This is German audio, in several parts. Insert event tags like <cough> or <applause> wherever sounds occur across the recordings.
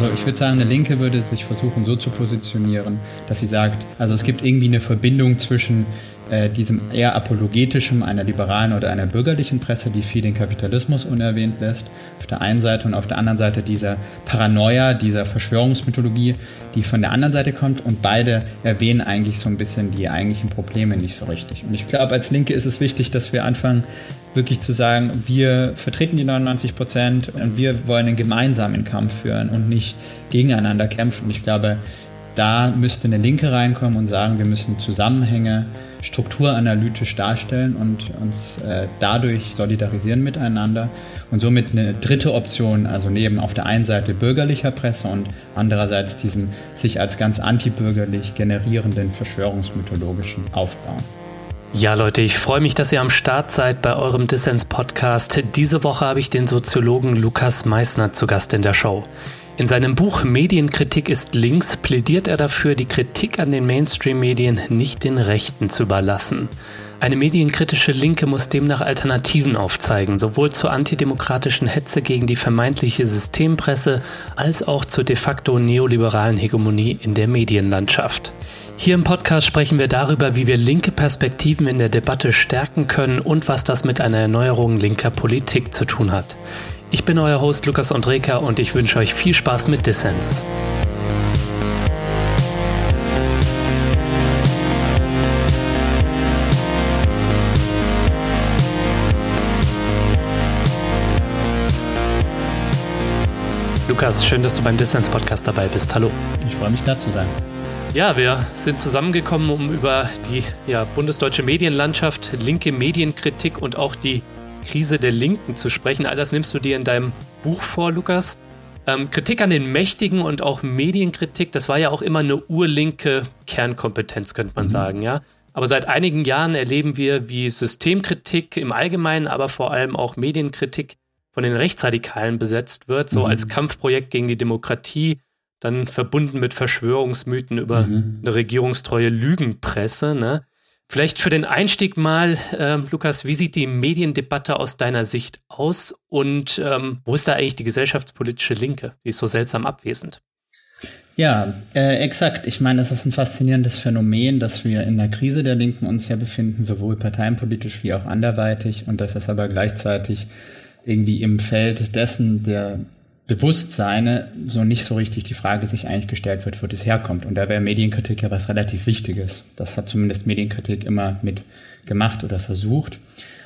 Also ich würde sagen, eine Linke würde sich versuchen so zu positionieren, dass sie sagt, also es gibt irgendwie eine Verbindung zwischen äh, diesem eher apologetischem einer liberalen oder einer bürgerlichen Presse, die viel den Kapitalismus unerwähnt lässt, auf der einen Seite und auf der anderen Seite dieser Paranoia, dieser Verschwörungsmythologie, die von der anderen Seite kommt und beide erwähnen eigentlich so ein bisschen die eigentlichen Probleme nicht so richtig. Und ich glaube, als Linke ist es wichtig, dass wir anfangen, wirklich zu sagen, wir vertreten die 99 Prozent und wir wollen einen gemeinsamen Kampf führen und nicht gegeneinander kämpfen. Ich glaube, da müsste eine Linke reinkommen und sagen, wir müssen Zusammenhänge strukturanalytisch darstellen und uns äh, dadurch solidarisieren miteinander und somit eine dritte Option, also neben auf der einen Seite bürgerlicher Presse und andererseits diesem sich als ganz antibürgerlich generierenden verschwörungsmythologischen aufbauen. Ja, Leute, ich freue mich, dass ihr am Start seid bei eurem Dissens-Podcast. Diese Woche habe ich den Soziologen Lukas Meissner zu Gast in der Show. In seinem Buch Medienkritik ist links plädiert er dafür, die Kritik an den Mainstream-Medien nicht den Rechten zu überlassen. Eine medienkritische Linke muss demnach Alternativen aufzeigen, sowohl zur antidemokratischen Hetze gegen die vermeintliche Systempresse als auch zur de facto neoliberalen Hegemonie in der Medienlandschaft. Hier im Podcast sprechen wir darüber, wie wir linke Perspektiven in der Debatte stärken können und was das mit einer Erneuerung linker Politik zu tun hat. Ich bin euer Host Lukas Andreka und ich wünsche euch viel Spaß mit Dissens. Lukas, schön, dass du beim Dissens Podcast dabei bist. Hallo. Ich freue mich da zu sein. Ja, wir sind zusammengekommen, um über die ja, bundesdeutsche Medienlandschaft, linke Medienkritik und auch die Krise der Linken zu sprechen. All das nimmst du dir in deinem Buch vor, Lukas. Ähm, Kritik an den Mächtigen und auch Medienkritik, das war ja auch immer eine urlinke Kernkompetenz, könnte man mhm. sagen, ja. Aber seit einigen Jahren erleben wir, wie Systemkritik im Allgemeinen, aber vor allem auch Medienkritik von den Rechtsradikalen besetzt wird, so mhm. als Kampfprojekt gegen die Demokratie, dann verbunden mit Verschwörungsmythen über mhm. eine regierungstreue Lügenpresse. Ne? Vielleicht für den Einstieg mal, äh, Lukas, wie sieht die Mediendebatte aus deiner Sicht aus und ähm, wo ist da eigentlich die gesellschaftspolitische Linke? Die ist so seltsam abwesend. Ja, äh, exakt. Ich meine, es ist ein faszinierendes Phänomen, dass wir in der Krise der Linken uns ja befinden, sowohl parteienpolitisch wie auch anderweitig, und dass es aber gleichzeitig irgendwie im Feld dessen der Bewusstseine so nicht so richtig die Frage sich eigentlich gestellt wird, wo das herkommt. Und da wäre Medienkritik ja was relativ Wichtiges. Das hat zumindest Medienkritik immer mit gemacht oder versucht.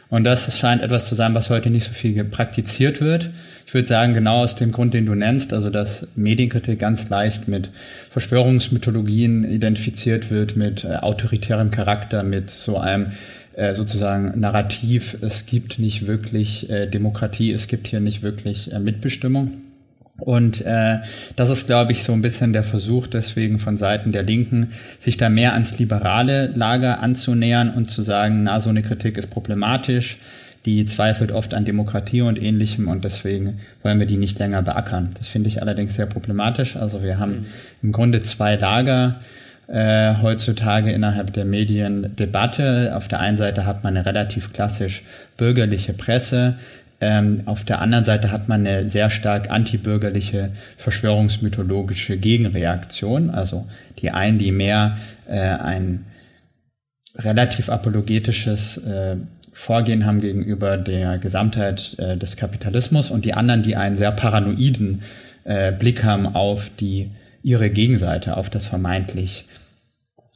Und das scheint etwas zu sein, was heute nicht so viel praktiziert wird. Ich würde sagen, genau aus dem Grund, den du nennst, also dass Medienkritik ganz leicht mit Verschwörungsmythologien identifiziert wird, mit äh, autoritärem Charakter, mit so einem äh, sozusagen Narrativ, es gibt nicht wirklich äh, Demokratie, es gibt hier nicht wirklich äh, Mitbestimmung. Und äh, das ist, glaube ich, so ein bisschen der Versuch deswegen von Seiten der Linken, sich da mehr ans liberale Lager anzunähern und zu sagen, na, so eine Kritik ist problematisch, die zweifelt oft an Demokratie und ähnlichem und deswegen wollen wir die nicht länger beackern. Das finde ich allerdings sehr problematisch. Also wir haben im Grunde zwei Lager äh, heutzutage innerhalb der Mediendebatte. Auf der einen Seite hat man eine relativ klassisch bürgerliche Presse, ähm, auf der anderen Seite hat man eine sehr stark antibürgerliche, verschwörungsmythologische Gegenreaktion. Also die einen, die mehr äh, ein relativ apologetisches äh, Vorgehen haben gegenüber der Gesamtheit äh, des Kapitalismus und die anderen, die einen sehr paranoiden äh, Blick haben auf die ihre Gegenseite, auf das vermeintlich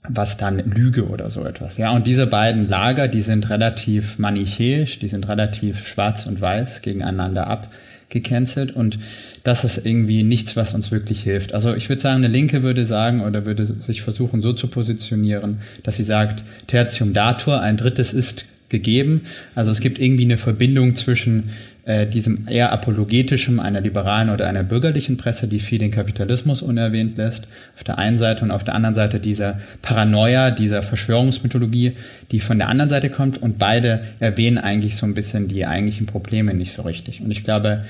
was dann Lüge oder so etwas. Ja, und diese beiden Lager, die sind relativ manichäisch, die sind relativ schwarz und weiß gegeneinander abgecancelt und das ist irgendwie nichts, was uns wirklich hilft. Also ich würde sagen, eine Linke würde sagen oder würde sich versuchen so zu positionieren, dass sie sagt, Tertium datur, ein drittes ist gegeben. Also es gibt irgendwie eine Verbindung zwischen äh, diesem eher apologetischem einer liberalen oder einer bürgerlichen Presse, die viel den Kapitalismus unerwähnt lässt, auf der einen Seite und auf der anderen Seite dieser Paranoia, dieser Verschwörungsmythologie, die von der anderen Seite kommt und beide erwähnen eigentlich so ein bisschen die eigentlichen Probleme nicht so richtig. Und ich glaube,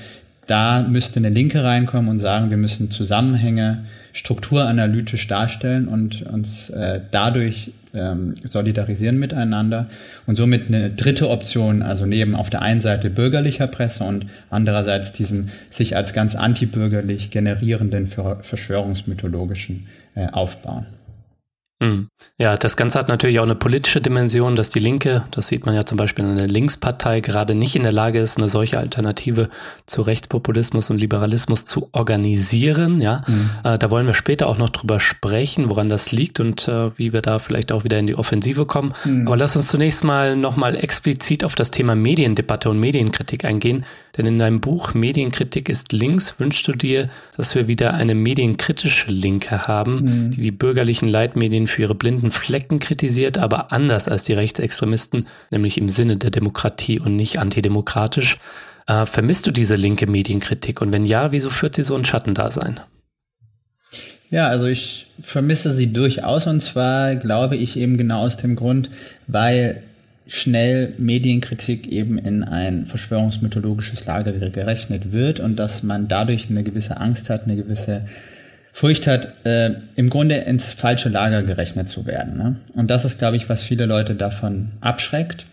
da müsste eine Linke reinkommen und sagen, wir müssen Zusammenhänge strukturanalytisch darstellen und uns äh, dadurch ähm, solidarisieren miteinander. Und somit eine dritte Option, also neben auf der einen Seite bürgerlicher Presse und andererseits diesem sich als ganz antibürgerlich generierenden verschwörungsmythologischen äh, Aufbau. Hm. Ja, das Ganze hat natürlich auch eine politische Dimension, dass die Linke, das sieht man ja zum Beispiel in der Linkspartei, gerade nicht in der Lage ist, eine solche Alternative zu Rechtspopulismus und Liberalismus zu organisieren. Ja, mhm. äh, da wollen wir später auch noch drüber sprechen, woran das liegt und äh, wie wir da vielleicht auch wieder in die Offensive kommen. Mhm. Aber lass uns zunächst mal nochmal explizit auf das Thema Mediendebatte und Medienkritik eingehen. Denn in deinem Buch Medienkritik ist links wünschst du dir, dass wir wieder eine medienkritische Linke haben, mhm. die die bürgerlichen Leitmedien für ihre blinden Flecken kritisiert, aber anders als die Rechtsextremisten, nämlich im Sinne der Demokratie und nicht antidemokratisch. Äh, vermisst du diese linke Medienkritik? Und wenn ja, wieso führt sie so ein Schattendasein? Ja, also ich vermisse sie durchaus und zwar glaube ich eben genau aus dem Grund, weil schnell Medienkritik eben in ein verschwörungsmythologisches Lager gerechnet wird und dass man dadurch eine gewisse Angst hat, eine gewisse Furcht hat, äh, im Grunde ins falsche Lager gerechnet zu werden. Ne? Und das ist, glaube ich, was viele Leute davon abschreckt.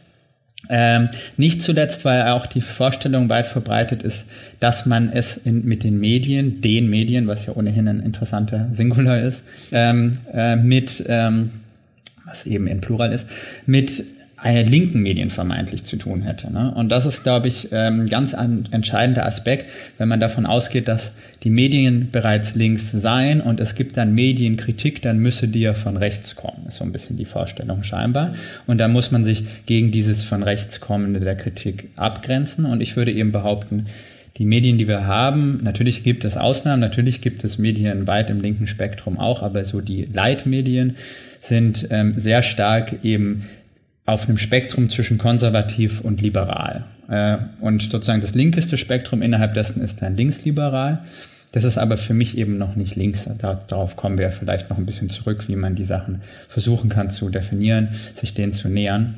Ähm, nicht zuletzt, weil auch die Vorstellung weit verbreitet ist, dass man es in, mit den Medien, den Medien, was ja ohnehin ein interessanter Singular ist, ähm, äh, mit, ähm, was eben in Plural ist, mit linken Medien vermeintlich zu tun hätte. Ne? Und das ist, glaube ich, ein ähm, ganz ein entscheidender Aspekt, wenn man davon ausgeht, dass die Medien bereits links seien und es gibt dann Medienkritik, dann müsse die ja von rechts kommen. Ist so ein bisschen die Vorstellung scheinbar. Und da muss man sich gegen dieses von rechts kommende der Kritik abgrenzen. Und ich würde eben behaupten, die Medien, die wir haben, natürlich gibt es Ausnahmen, natürlich gibt es Medien weit im linken Spektrum auch, aber so die Leitmedien sind ähm, sehr stark eben auf einem Spektrum zwischen konservativ und liberal. Äh, und sozusagen das linkeste Spektrum innerhalb dessen ist dann linksliberal. Das ist aber für mich eben noch nicht links. Darauf kommen wir vielleicht noch ein bisschen zurück, wie man die Sachen versuchen kann zu definieren, sich denen zu nähern.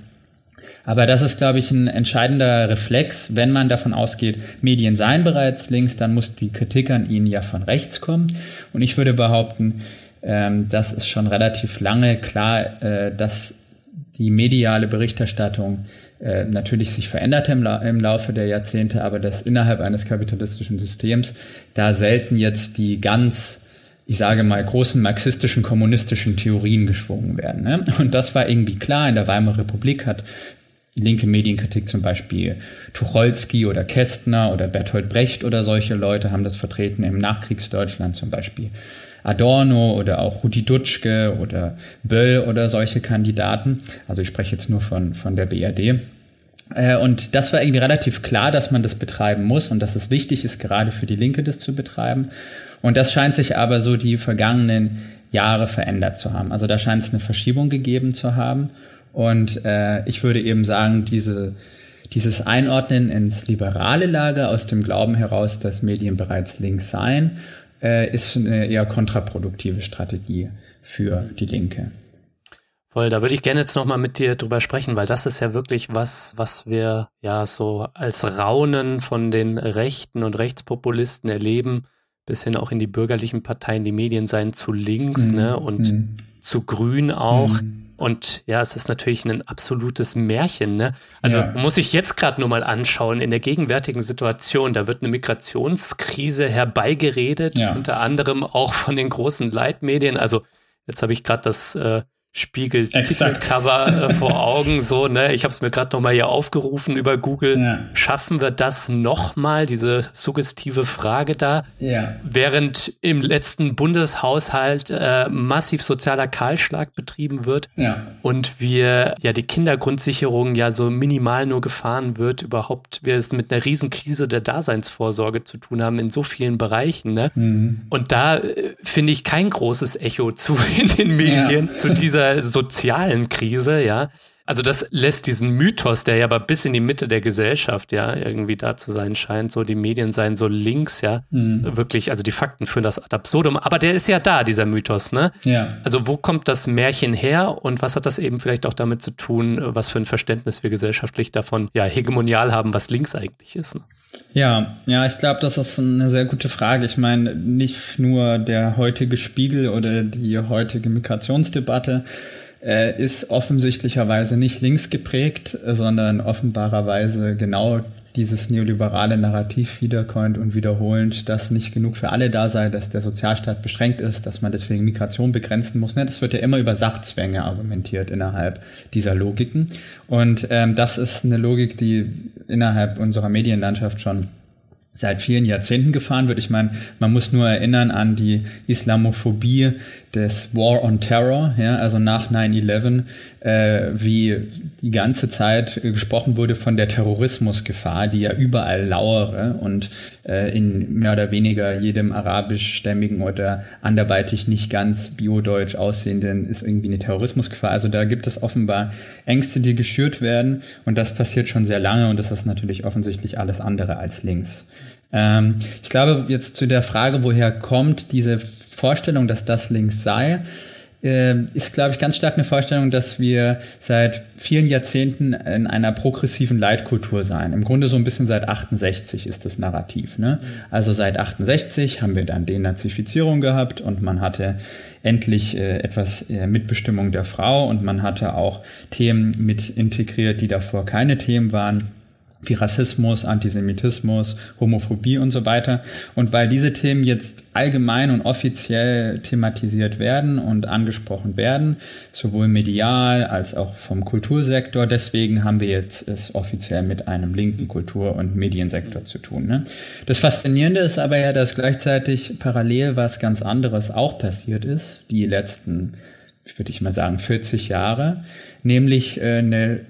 Aber das ist, glaube ich, ein entscheidender Reflex. Wenn man davon ausgeht, Medien seien bereits links, dann muss die Kritik an ihnen ja von rechts kommen. Und ich würde behaupten, ähm, das ist schon relativ lange klar, äh, dass die mediale Berichterstattung äh, natürlich sich verändert im, La im Laufe der Jahrzehnte, aber dass innerhalb eines kapitalistischen Systems da selten jetzt die ganz ich sage mal, großen marxistischen, kommunistischen Theorien geschwungen werden. Ne? Und das war irgendwie klar. In der Weimarer Republik hat linke Medienkritik zum Beispiel Tucholsky oder Kästner oder Bertolt Brecht oder solche Leute haben das vertreten im Nachkriegsdeutschland zum Beispiel. Adorno oder auch Rudi Dutschke oder Böll oder solche Kandidaten. Also ich spreche jetzt nur von, von der BRD. Äh, und das war irgendwie relativ klar, dass man das betreiben muss und dass es wichtig ist, gerade für die Linke das zu betreiben. Und das scheint sich aber so die vergangenen Jahre verändert zu haben. Also da scheint es eine Verschiebung gegeben zu haben. Und äh, ich würde eben sagen, diese, dieses Einordnen ins liberale Lager aus dem Glauben heraus, dass Medien bereits links seien äh, ist eine eher kontraproduktive Strategie für die Linke. Voll, da würde ich gerne jetzt nochmal mit dir drüber sprechen, weil das ist ja wirklich was, was wir ja so als Raunen von den Rechten und Rechtspopulisten erleben, bis hin auch in die bürgerlichen Parteien, die Medien seien zu links, mhm. ne, und mhm. zu grün auch. Mhm. Und ja, es ist natürlich ein absolutes Märchen. Ne? Also ja. muss ich jetzt gerade nur mal anschauen, in der gegenwärtigen Situation, da wird eine Migrationskrise herbeigeredet, ja. unter anderem auch von den großen Leitmedien. Also jetzt habe ich gerade das äh, Spiegel-Titelcover äh, vor Augen, so, ne? Ich habe es mir gerade nochmal hier aufgerufen über Google. Ja. Schaffen wir das nochmal, diese suggestive Frage da? Ja. Während im letzten Bundeshaushalt äh, massiv sozialer Kahlschlag betrieben wird ja. und wir ja die Kindergrundsicherung ja so minimal nur gefahren wird, überhaupt wir es mit einer Riesenkrise der Daseinsvorsorge zu tun haben in so vielen Bereichen, ne? Mhm. Und da äh, finde ich kein großes Echo zu <laughs> in den Medien, ja. zu dieser sozialen Krise, ja. Also das lässt diesen Mythos, der ja aber bis in die Mitte der Gesellschaft ja irgendwie da zu sein scheint, so die Medien seien so links, ja, mhm. wirklich, also die Fakten führen das ad absurdum, aber der ist ja da, dieser Mythos, ne? Ja. Also wo kommt das Märchen her und was hat das eben vielleicht auch damit zu tun, was für ein Verständnis wir gesellschaftlich davon ja hegemonial haben, was links eigentlich ist? Ne? Ja, ja, ich glaube, das ist eine sehr gute Frage. Ich meine, nicht nur der heutige Spiegel oder die heutige Migrationsdebatte äh, ist offensichtlicherweise nicht links geprägt, sondern offenbarerweise genau dieses neoliberale Narrativ wiederkäuend und wiederholend, dass nicht genug für alle da sei, dass der Sozialstaat beschränkt ist, dass man deswegen Migration begrenzen muss. Ne? Das wird ja immer über Sachzwänge argumentiert innerhalb dieser Logiken. Und ähm, das ist eine Logik, die innerhalb unserer Medienlandschaft schon seit vielen Jahrzehnten gefahren wird. Ich meine, man muss nur erinnern an die Islamophobie des War on Terror, ja, also nach 9-11, äh, wie die ganze Zeit gesprochen wurde von der Terrorismusgefahr, die ja überall lauere und äh, in mehr oder weniger jedem arabischstämmigen oder anderweitig nicht ganz biodeutsch aussehenden ist irgendwie eine Terrorismusgefahr. Also da gibt es offenbar Ängste, die geschürt werden und das passiert schon sehr lange und das ist natürlich offensichtlich alles andere als links. Ähm, ich glaube, jetzt zu der Frage, woher kommt diese Vorstellung, dass das links sei, äh, ist, glaube ich, ganz stark eine Vorstellung, dass wir seit vielen Jahrzehnten in einer progressiven Leitkultur seien. Im Grunde so ein bisschen seit 68 ist das Narrativ. Ne? Also seit 68 haben wir dann Denazifizierung gehabt und man hatte endlich äh, etwas äh, Mitbestimmung der Frau und man hatte auch Themen mit integriert, die davor keine Themen waren wie Rassismus, Antisemitismus, Homophobie und so weiter. Und weil diese Themen jetzt allgemein und offiziell thematisiert werden und angesprochen werden, sowohl medial als auch vom Kultursektor, deswegen haben wir jetzt es offiziell mit einem linken Kultur- und Mediensektor zu tun. Ne? Das Faszinierende ist aber ja, dass gleichzeitig parallel was ganz anderes auch passiert ist, die letzten würde ich mal sagen, 40 Jahre, nämlich äh, eine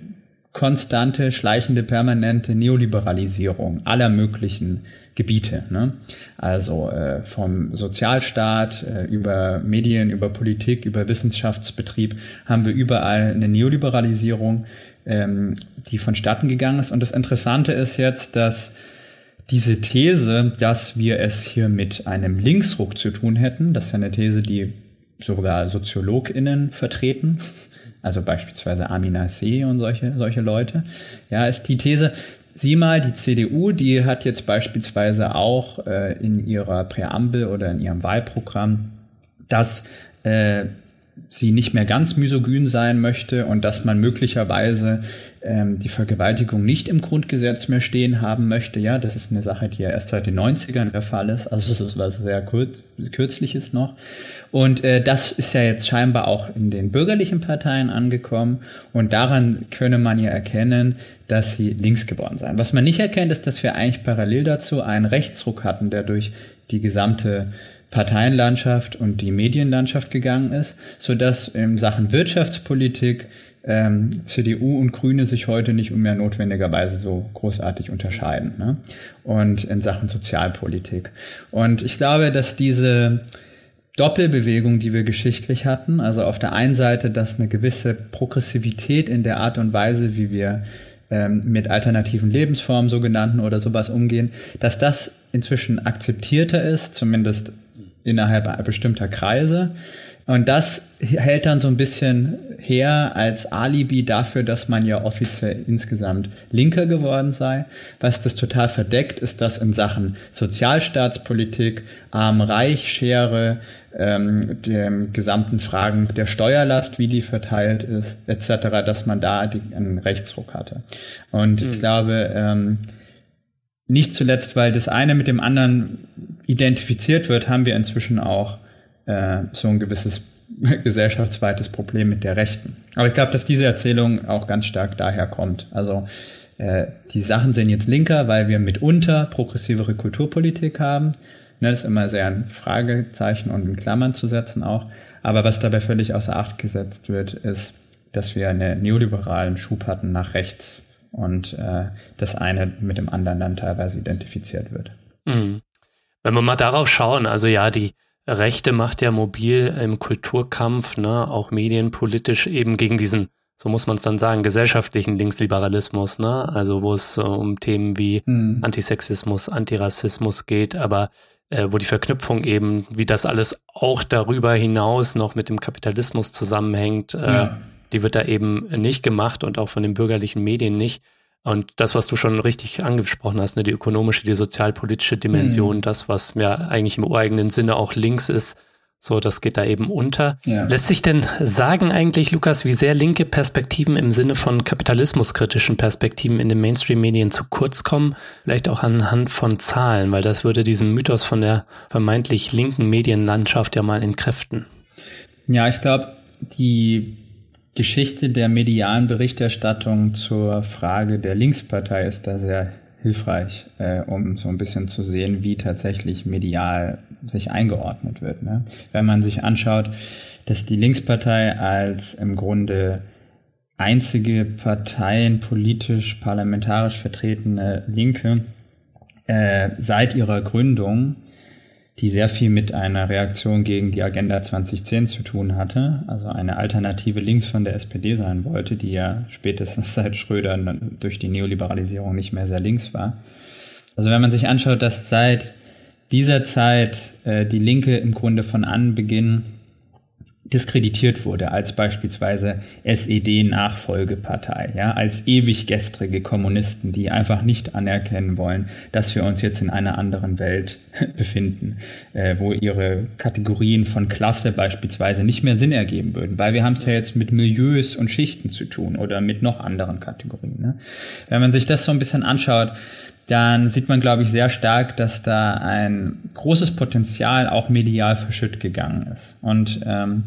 konstante, schleichende, permanente Neoliberalisierung aller möglichen Gebiete. Ne? Also äh, vom Sozialstaat äh, über Medien, über Politik, über Wissenschaftsbetrieb haben wir überall eine Neoliberalisierung, ähm, die vonstatten gegangen ist. Und das Interessante ist jetzt, dass diese These, dass wir es hier mit einem Linksruck zu tun hätten, das ist ja eine These, die sogar SoziologInnen vertreten, also beispielsweise Amina See und solche, solche Leute, ja, ist die These, sieh mal, die CDU, die hat jetzt beispielsweise auch äh, in ihrer Präambel oder in ihrem Wahlprogramm, dass äh, sie nicht mehr ganz misogyn sein möchte und dass man möglicherweise ähm, die Vergewaltigung nicht im Grundgesetz mehr stehen haben möchte. Ja, das ist eine Sache, die ja erst seit den 90ern der Fall ist. Also es ist was sehr kurz, kürzliches noch. Und äh, das ist ja jetzt scheinbar auch in den bürgerlichen Parteien angekommen. Und daran könne man ja erkennen, dass sie links geworden seien. Was man nicht erkennt, ist, dass wir eigentlich parallel dazu einen Rechtsruck hatten, der durch die gesamte Parteienlandschaft und die Medienlandschaft gegangen ist, so dass in Sachen Wirtschaftspolitik ähm, CDU und Grüne sich heute nicht mehr notwendigerweise so großartig unterscheiden. Ne? Und in Sachen Sozialpolitik. Und ich glaube, dass diese Doppelbewegung, die wir geschichtlich hatten, also auf der einen Seite, dass eine gewisse Progressivität in der Art und Weise, wie wir ähm, mit alternativen Lebensformen sogenannten oder sowas umgehen, dass das inzwischen akzeptierter ist, zumindest innerhalb bestimmter Kreise. Und das hält dann so ein bisschen her als Alibi dafür, dass man ja offiziell insgesamt linker geworden sei. Was das total verdeckt, ist, dass in Sachen Sozialstaatspolitik, Arm-Reich-Schere, ähm, den gesamten Fragen der Steuerlast, wie die verteilt ist, etc., dass man da die, einen Rechtsruck hatte. Und mhm. ich glaube, ähm, nicht zuletzt, weil das eine mit dem anderen identifiziert wird, haben wir inzwischen auch äh, so ein gewisses <laughs> gesellschaftsweites Problem mit der Rechten. Aber ich glaube, dass diese Erzählung auch ganz stark daher kommt. Also äh, die Sachen sind jetzt linker, weil wir mitunter progressivere Kulturpolitik haben. Ne, das ist immer sehr ein Fragezeichen und in Klammern zu setzen auch. Aber was dabei völlig außer Acht gesetzt wird, ist, dass wir einen neoliberalen Schub hatten nach rechts und äh, das eine mit dem anderen dann teilweise identifiziert wird. Mhm. Wenn wir mal darauf schauen, also ja, die Rechte macht ja mobil im Kulturkampf, ne, auch medienpolitisch eben gegen diesen so muss man es dann sagen, gesellschaftlichen Linksliberalismus, ne? Also wo es äh, um Themen wie mhm. Antisexismus, Antirassismus geht, aber äh, wo die Verknüpfung eben, wie das alles auch darüber hinaus noch mit dem Kapitalismus zusammenhängt, äh, ja. die wird da eben nicht gemacht und auch von den bürgerlichen Medien nicht. Und das, was du schon richtig angesprochen hast, ne, die ökonomische, die sozialpolitische Dimension, mhm. das, was ja eigentlich im ureigenen Sinne auch links ist, so, das geht da eben unter. Ja. Lässt sich denn sagen eigentlich, Lukas, wie sehr linke Perspektiven im Sinne von kapitalismuskritischen Perspektiven in den Mainstream-Medien zu kurz kommen? Vielleicht auch anhand von Zahlen, weil das würde diesen Mythos von der vermeintlich linken Medienlandschaft ja mal entkräften. Ja, ich glaube, die Geschichte der medialen Berichterstattung zur Frage der Linkspartei ist da sehr hilfreich, äh, um so ein bisschen zu sehen, wie tatsächlich medial sich eingeordnet wird. Ne? Wenn man sich anschaut, dass die Linkspartei als im Grunde einzige parteienpolitisch parlamentarisch vertretene Linke äh, seit ihrer Gründung die sehr viel mit einer Reaktion gegen die Agenda 2010 zu tun hatte, also eine Alternative links von der SPD sein wollte, die ja spätestens <laughs> seit Schröder durch die Neoliberalisierung nicht mehr sehr links war. Also wenn man sich anschaut, dass seit dieser Zeit äh, die Linke im Grunde von Anbeginn diskreditiert wurde als beispielsweise SED-Nachfolgepartei, ja, als ewig gestrige Kommunisten, die einfach nicht anerkennen wollen, dass wir uns jetzt in einer anderen Welt <laughs> befinden, äh, wo ihre Kategorien von Klasse beispielsweise nicht mehr Sinn ergeben würden, weil wir haben es ja jetzt mit Milieus und Schichten zu tun oder mit noch anderen Kategorien. Ne? Wenn man sich das so ein bisschen anschaut, dann sieht man, glaube ich, sehr stark, dass da ein großes Potenzial auch medial verschütt gegangen ist. Und ähm,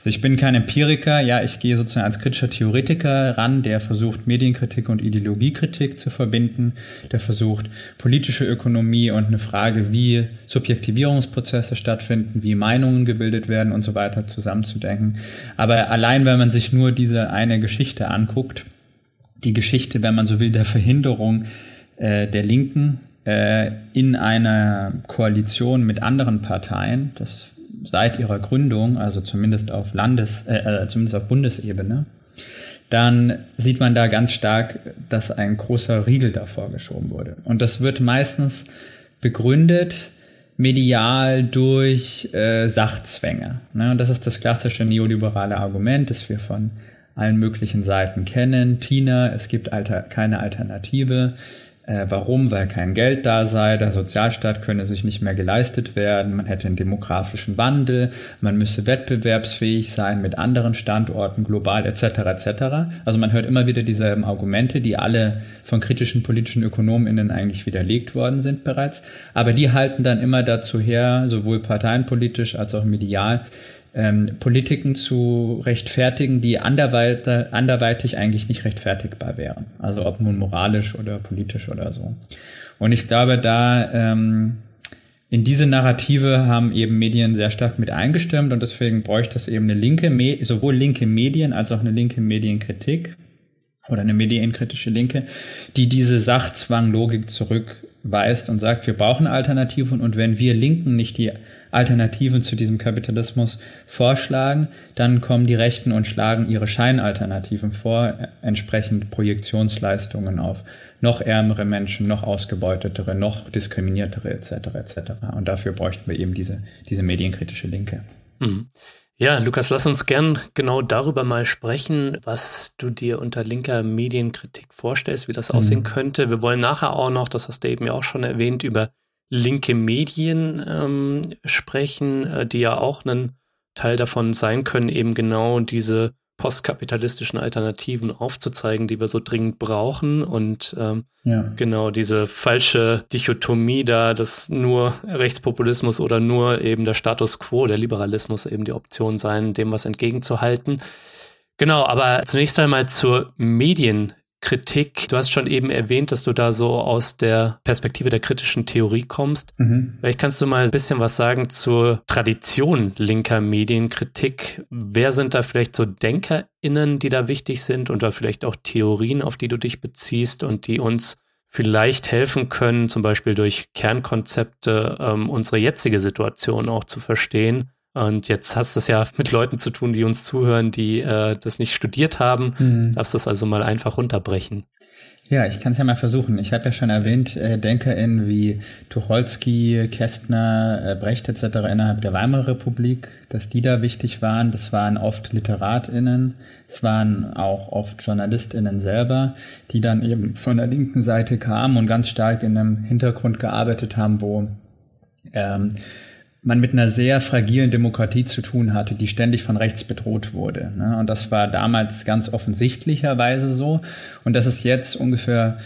also ich bin kein Empiriker, ja, ich gehe sozusagen als kritischer Theoretiker ran, der versucht, Medienkritik und Ideologiekritik zu verbinden, der versucht, politische Ökonomie und eine Frage, wie Subjektivierungsprozesse stattfinden, wie Meinungen gebildet werden und so weiter zusammenzudenken. Aber allein, wenn man sich nur diese eine Geschichte anguckt, die Geschichte, wenn man so will, der Verhinderung äh, der Linken äh, in einer Koalition mit anderen Parteien, das seit ihrer Gründung, also zumindest auf Landes, äh, äh, zumindest auf Bundesebene, dann sieht man da ganz stark, dass ein großer Riegel davor geschoben wurde. Und das wird meistens begründet medial durch äh, Sachzwänge. Ne? Und das ist das klassische neoliberale Argument, das wir von allen möglichen Seiten kennen. Tina, es gibt alter, keine Alternative. Äh, warum? Weil kein Geld da sei, der Sozialstaat könne sich nicht mehr geleistet werden, man hätte einen demografischen Wandel, man müsse wettbewerbsfähig sein mit anderen Standorten, global etc. etc. Also man hört immer wieder dieselben Argumente, die alle von kritischen politischen ÖkonomInnen eigentlich widerlegt worden sind bereits. Aber die halten dann immer dazu her, sowohl parteienpolitisch als auch medial, ähm, Politiken zu rechtfertigen, die anderweitig, anderweitig eigentlich nicht rechtfertigbar wären. Also ob nun moralisch oder politisch oder so. Und ich glaube, da ähm, in diese Narrative haben eben Medien sehr stark mit eingestimmt und deswegen bräuchte es eben eine linke, sowohl linke Medien als auch eine linke Medienkritik oder eine medienkritische Linke, die diese Sachzwanglogik zurückweist und sagt, wir brauchen Alternativen und wenn wir Linken nicht die Alternativen zu diesem Kapitalismus vorschlagen, dann kommen die Rechten und schlagen ihre Scheinalternativen vor, entsprechend Projektionsleistungen auf noch ärmere Menschen, noch ausgebeutetere, noch diskriminiertere etc. etc. Und dafür bräuchten wir eben diese, diese medienkritische Linke. Mhm. Ja, Lukas, lass uns gern genau darüber mal sprechen, was du dir unter linker Medienkritik vorstellst, wie das aussehen mhm. könnte. Wir wollen nachher auch noch, das hast du eben ja auch schon erwähnt, über linke Medien ähm, sprechen, äh, die ja auch ein Teil davon sein können, eben genau diese postkapitalistischen Alternativen aufzuzeigen, die wir so dringend brauchen und ähm, ja. genau diese falsche Dichotomie da, dass nur Rechtspopulismus oder nur eben der Status quo, der Liberalismus eben die Option sein, dem was entgegenzuhalten. Genau, aber zunächst einmal zur Medien Kritik. Du hast schon eben erwähnt, dass du da so aus der Perspektive der kritischen Theorie kommst. Mhm. Vielleicht kannst du mal ein bisschen was sagen zur Tradition linker Medienkritik. Wer sind da vielleicht so DenkerInnen, die da wichtig sind und da vielleicht auch Theorien, auf die du dich beziehst und die uns vielleicht helfen können, zum Beispiel durch Kernkonzepte ähm, unsere jetzige Situation auch zu verstehen Und jetzt hast du es ja <laughs> mit Leuten zu tun, die uns zuhören, die äh, das nicht studiert haben. Mhm. Darfst es also mal einfach runterbrechen. Ja, ich kann es ja mal versuchen. Ich habe ja schon erwähnt, äh, DenkerInnen wie Tucholsky, Kästner, äh, Brecht etc. innerhalb der Weimarer Republik, dass die da wichtig waren. Das waren oft LiteratInnen, es waren auch oft JournalistInnen selber, die dann eben von der linken Seite kamen und ganz stark in einem Hintergrund gearbeitet haben, wo ähm, man mit einer sehr fragilen Demokratie zu tun hatte, die ständig von rechts bedroht wurde. Ne? Und das war damals ganz offensichtlicherweise so. Und das ist jetzt ungefähr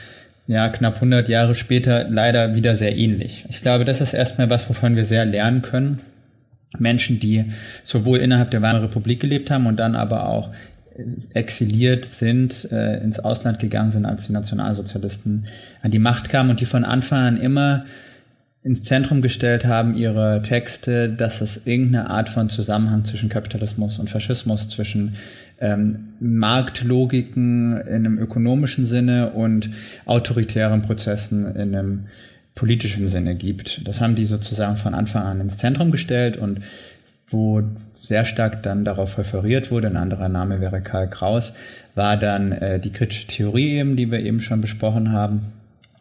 ja, knapp 100 Jahre später leider wieder sehr ähnlich. Ich glaube, das ist erstmal was, wovon wir sehr lernen können. Menschen, die sowohl innerhalb der Weimarer Republik gelebt haben und dann aber auch exiliert sind, äh, ins Ausland gegangen sind, als die Nationalsozialisten an die Macht kamen und die von Anfang an immer ins Zentrum gestellt haben, ihre Texte, dass es irgendeine Art von Zusammenhang zwischen Kapitalismus und Faschismus, zwischen ähm, Marktlogiken in einem ökonomischen Sinne und autoritären Prozessen in einem politischen Sinne gibt. Das haben die sozusagen von Anfang an ins Zentrum gestellt und wo sehr stark dann darauf referiert wurde, ein anderer Name wäre Karl Kraus, war dann äh, die kritische Theorie eben, die wir eben schon besprochen haben,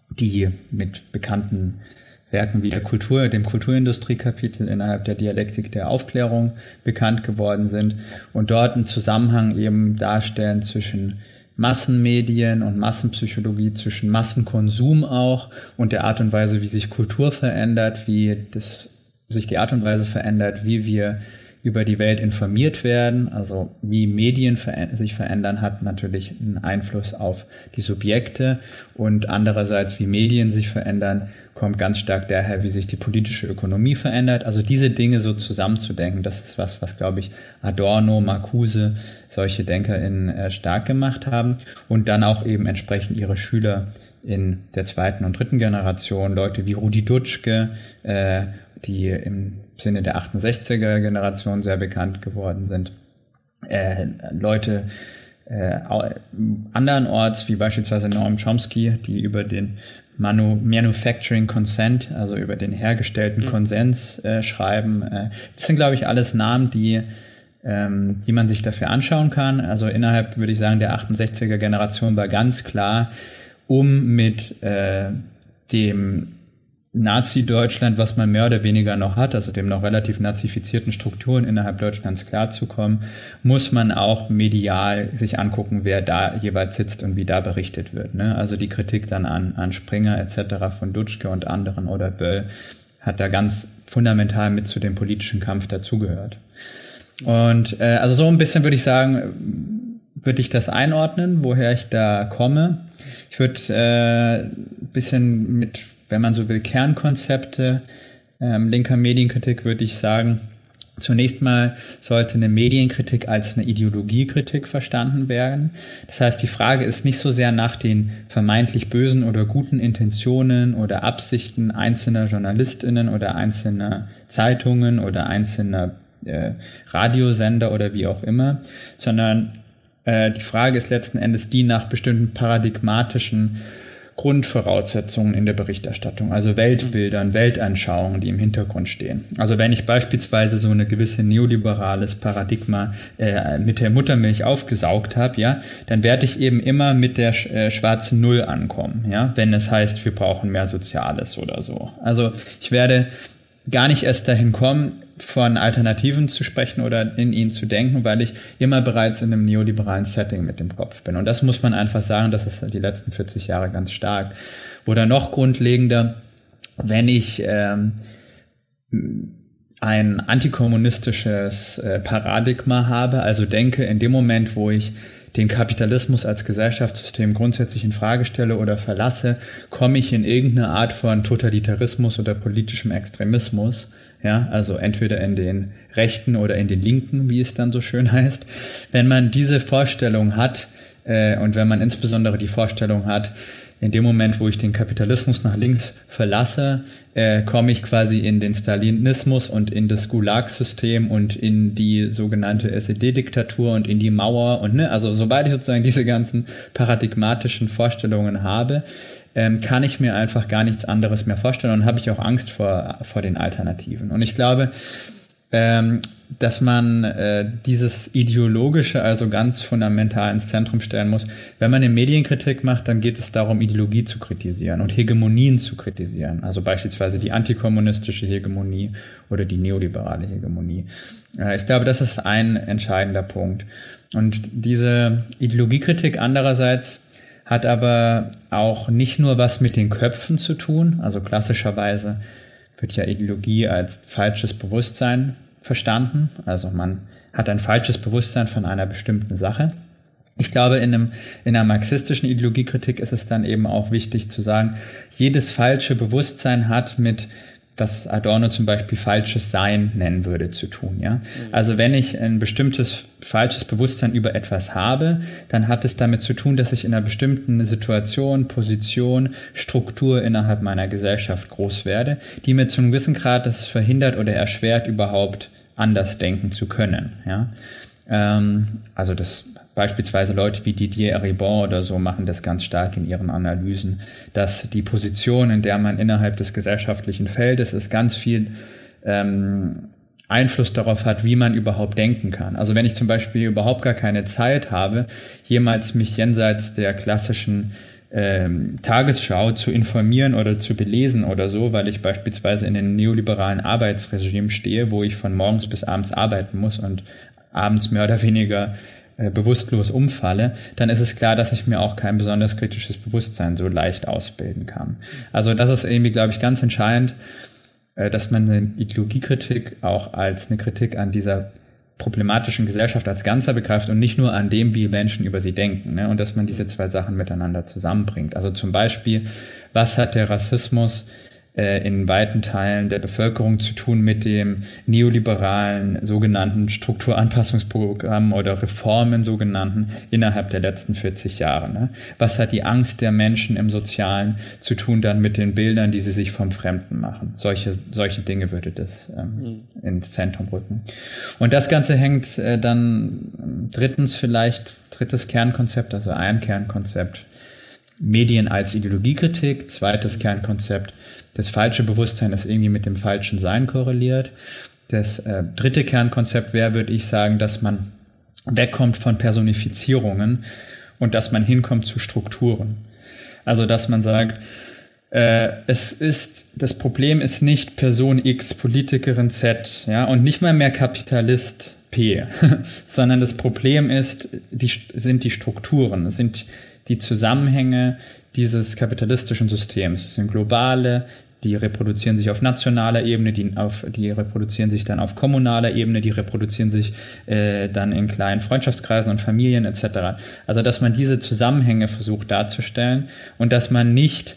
die mit bekannten Werken wie der Kultur, dem Kulturindustriekapitel innerhalb der Dialektik der Aufklärung bekannt geworden sind und dort einen Zusammenhang eben darstellen zwischen Massenmedien und Massenpsychologie, zwischen Massenkonsum auch und der Art und Weise, wie sich Kultur verändert, wie das, sich die Art und Weise verändert, wie wir über die Welt informiert werden, also wie Medien sich verändern, hat natürlich einen Einfluss auf die Subjekte und andererseits wie Medien sich verändern, kommt ganz stark daher, wie sich die politische Ökonomie verändert. Also diese Dinge so zusammenzudenken, das ist was, was glaube ich Adorno, Marcuse, solche DenkerInnen äh, stark gemacht haben und dann auch eben entsprechend ihre Schüler in der zweiten und dritten Generation, Leute wie Rudi Dutschke, äh, die im Sinne der 68er Generation sehr bekannt geworden sind. Äh, Leute äh, andernorts, wie beispielsweise Noam Chomsky, die über den Manu Manufacturing Consent, also über den hergestellten mhm. Konsens äh, schreiben. Äh, das sind, glaube ich, alles Namen, die, ähm, die man sich dafür anschauen kann. Also innerhalb, würde ich sagen, der 68er Generation war ganz klar, um mit äh, dem Nazi-Deutschland, was man mehr oder weniger noch hat, also dem noch relativ nazifizierten Strukturen innerhalb Deutschlands klarzukommen, muss man auch medial sich angucken, wer da jeweils sitzt und wie da berichtet wird. Ne? Also die Kritik dann an, an Springer etc. von Dutschke und anderen oder Böll hat da ganz fundamental mit zu dem politischen Kampf dazugehört. Und äh, also so ein bisschen würde ich sagen, würde ich das einordnen, woher ich da komme. Ich würde äh, bisschen mit wenn man so will, Kernkonzepte ähm, linker Medienkritik, würde ich sagen, Zunächst mal sollte eine Medienkritik als eine Ideologiekritik verstanden werden. Das heißt, die Frage ist nicht so sehr nach den vermeintlich bösen oder guten Intentionen oder Absichten einzelner Journalistinnen oder einzelner Zeitungen oder einzelner äh, Radiosender oder wie auch immer, sondern äh, die Frage ist letzten Endes die nach bestimmten paradigmatischen Grundvoraussetzungen in der Berichterstattung, also Weltbildern, Weltanschauungen, die im Hintergrund stehen. Also wenn ich beispielsweise so eine gewisse neoliberales Paradigma äh, mit der Muttermilch aufgesaugt habe, ja, dann werde ich eben immer mit der äh, schwarzen Null ankommen, ja, wenn es heißt, wir brauchen mehr Soziales oder so. Also ich werde gar nicht erst dahin kommen, von Alternativen zu sprechen oder in ihnen zu denken, weil ich immer bereits in einem neoliberalen Setting mit dem Kopf bin. Und das muss man einfach sagen, das ist die letzten 40 Jahre ganz stark. Oder noch grundlegender, wenn ich ähm, ein antikommunistisches äh, Paradigma habe, also denke, in dem Moment, wo ich den Kapitalismus als Gesellschaftssystem grundsätzlich in Frage stelle oder verlasse, komme ich in irgendeine Art von Totalitarismus oder politischem Extremismus. Ja, also entweder in den Rechten oder in den Linken, wie es dann so schön heißt. Wenn man diese Vorstellung hat äh, und wenn man insbesondere die Vorstellung hat, in dem Moment, wo ich den Kapitalismus nach links verlasse, äh, komme ich quasi in den Stalinismus und in das Gulag-System und in die sogenannte SED-Diktatur und in die Mauer und ne, also sobald ich sozusagen diese ganzen paradigmatischen Vorstellungen habe, ähm, kann ich mir einfach gar nichts anderes mehr vorstellen und habe ich auch Angst vor, vor den Alternativen. Und ich glaube, ähm, dass man äh, dieses Ideologische also ganz fundamental ins Zentrum stellen muss. Wenn man eine Medienkritik macht, dann geht es darum, Ideologie zu kritisieren und Hegemonien zu kritisieren. Also beispielsweise die antikommunistische Hegemonie oder die neoliberale Hegemonie. Äh, ich glaube, das ist ein entscheidender Punkt. Und diese Ideologiekritik andererseits hat aber auch nicht nur was mit den Köpfen zu tun, also klassischerweise wird ja Ideologie als falsches Bewusstsein verstanden. Also man hat ein falsches Bewusstsein von einer bestimmten Sache. Ich glaube, in, einem, in einer marxistischen Ideologiekritik ist es dann eben auch wichtig zu sagen, jedes falsche Bewusstsein hat mit was Adorno zum Beispiel falsches Sein nennen würde, zu tun. Ja? Mhm. Also wenn ich ein bestimmtes falsches Bewusstsein über etwas habe, dann hat es damit zu tun, dass ich in einer bestimmten Situation, Position, Struktur innerhalb meiner Gesellschaft groß werde, die mir zu einem gewissen Grad das verhindert oder erschwert, überhaupt anders denken zu können. Ja? Ähm, also das Beispielsweise Leute wie Didier Eribon oder so machen das ganz stark in ihren Analysen, dass die Position, in der man innerhalb des gesellschaftlichen Feldes ist, ganz viel ähm, Einfluss darauf hat, wie man überhaupt denken kann. Also wenn ich zum Beispiel überhaupt gar keine Zeit habe, jemals mich jenseits der klassischen ähm, Tagesschau zu informieren oder zu belesen oder so, weil ich beispielsweise in einem neoliberalen Arbeitsregime stehe, wo ich von morgens bis abends arbeiten muss und abends mehr oder weniger äh, bewusstlos umfalle, dann ist es klar, dass ich mir auch kein besonders kritisches Bewusstsein so leicht ausbilden kann. Also das ist irgendwie, glaube ich, ganz entscheidend, äh, dass man eine Ideologiekritik auch als eine Kritik an dieser problematischen Gesellschaft als Ganzer begreift und nicht nur an dem, wie Menschen über sie denken. Ne? Und dass man diese zwei Sachen miteinander zusammenbringt. Also zum Beispiel, was hat der Rassismus äh, in weiten Teilen der Bevölkerung zu tun mit dem neoliberalen sogenannten Strukturanpassungsprogramm oder Reformen sogenannten innerhalb der letzten 40 Jahre. Ne? Was hat die Angst der Menschen im Sozialen zu tun dann mit den Bildern, die sie sich vom Fremden machen? Solche, solche Dinge würde das ähm, mhm. ins Zentrum rücken. Und das Ganze hängt äh, dann drittens vielleicht, drittes Kernkonzept, also ein Kernkonzept, Medien als Ideologiekritik, zweites Kernkonzept, das falsche Bewusstsein, das irgendwie mit dem falschen Sein korreliert. Das äh, dritte Kernkonzept wäre, würde ich sagen, dass man wegkommt von Personifizierungen und dass man hinkommt zu Strukturen. Also dass man sagt, äh, es ist, das Problem ist nicht Person X, Politikerin Z, ja, und nicht mal mehr Kapitalist P, <laughs> sondern das Problem ist, die, sind die Strukturen, sind die Zusammenhänge dieses kapitalistischen Systems. Es sind globale, die reproduzieren sich auf nationaler Ebene, die, auf, die reproduzieren sich dann auf kommunaler Ebene, die reproduzieren sich äh, dann in kleinen Freundschaftskreisen und Familien etc. Also dass man diese Zusammenhänge versucht darzustellen und dass man nicht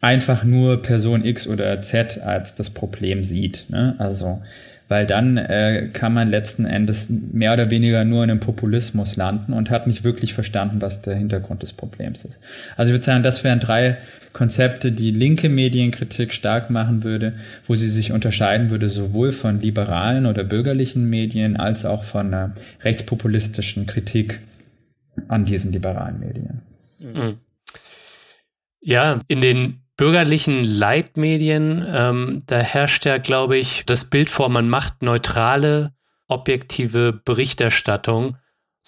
einfach nur Person X oder Z als das Problem sieht. Ne? Also weil dann äh, kann man letzten Endes mehr oder weniger nur in einem Populismus landen und hat nicht wirklich verstanden, was der Hintergrund des Problems ist. Also ich würde sagen, das wären drei Konzepte, die linke Medienkritik stark machen würde, wo sie sich unterscheiden würde sowohl von liberalen oder bürgerlichen Medien als auch von einer rechtspopulistischen Kritik an diesen liberalen Medien. Mhm. Ja, in den bürgerlichen Leitmedien, ähm, da herrscht ja, glaube ich, das Bild vor, man macht neutrale, objektive Berichterstattung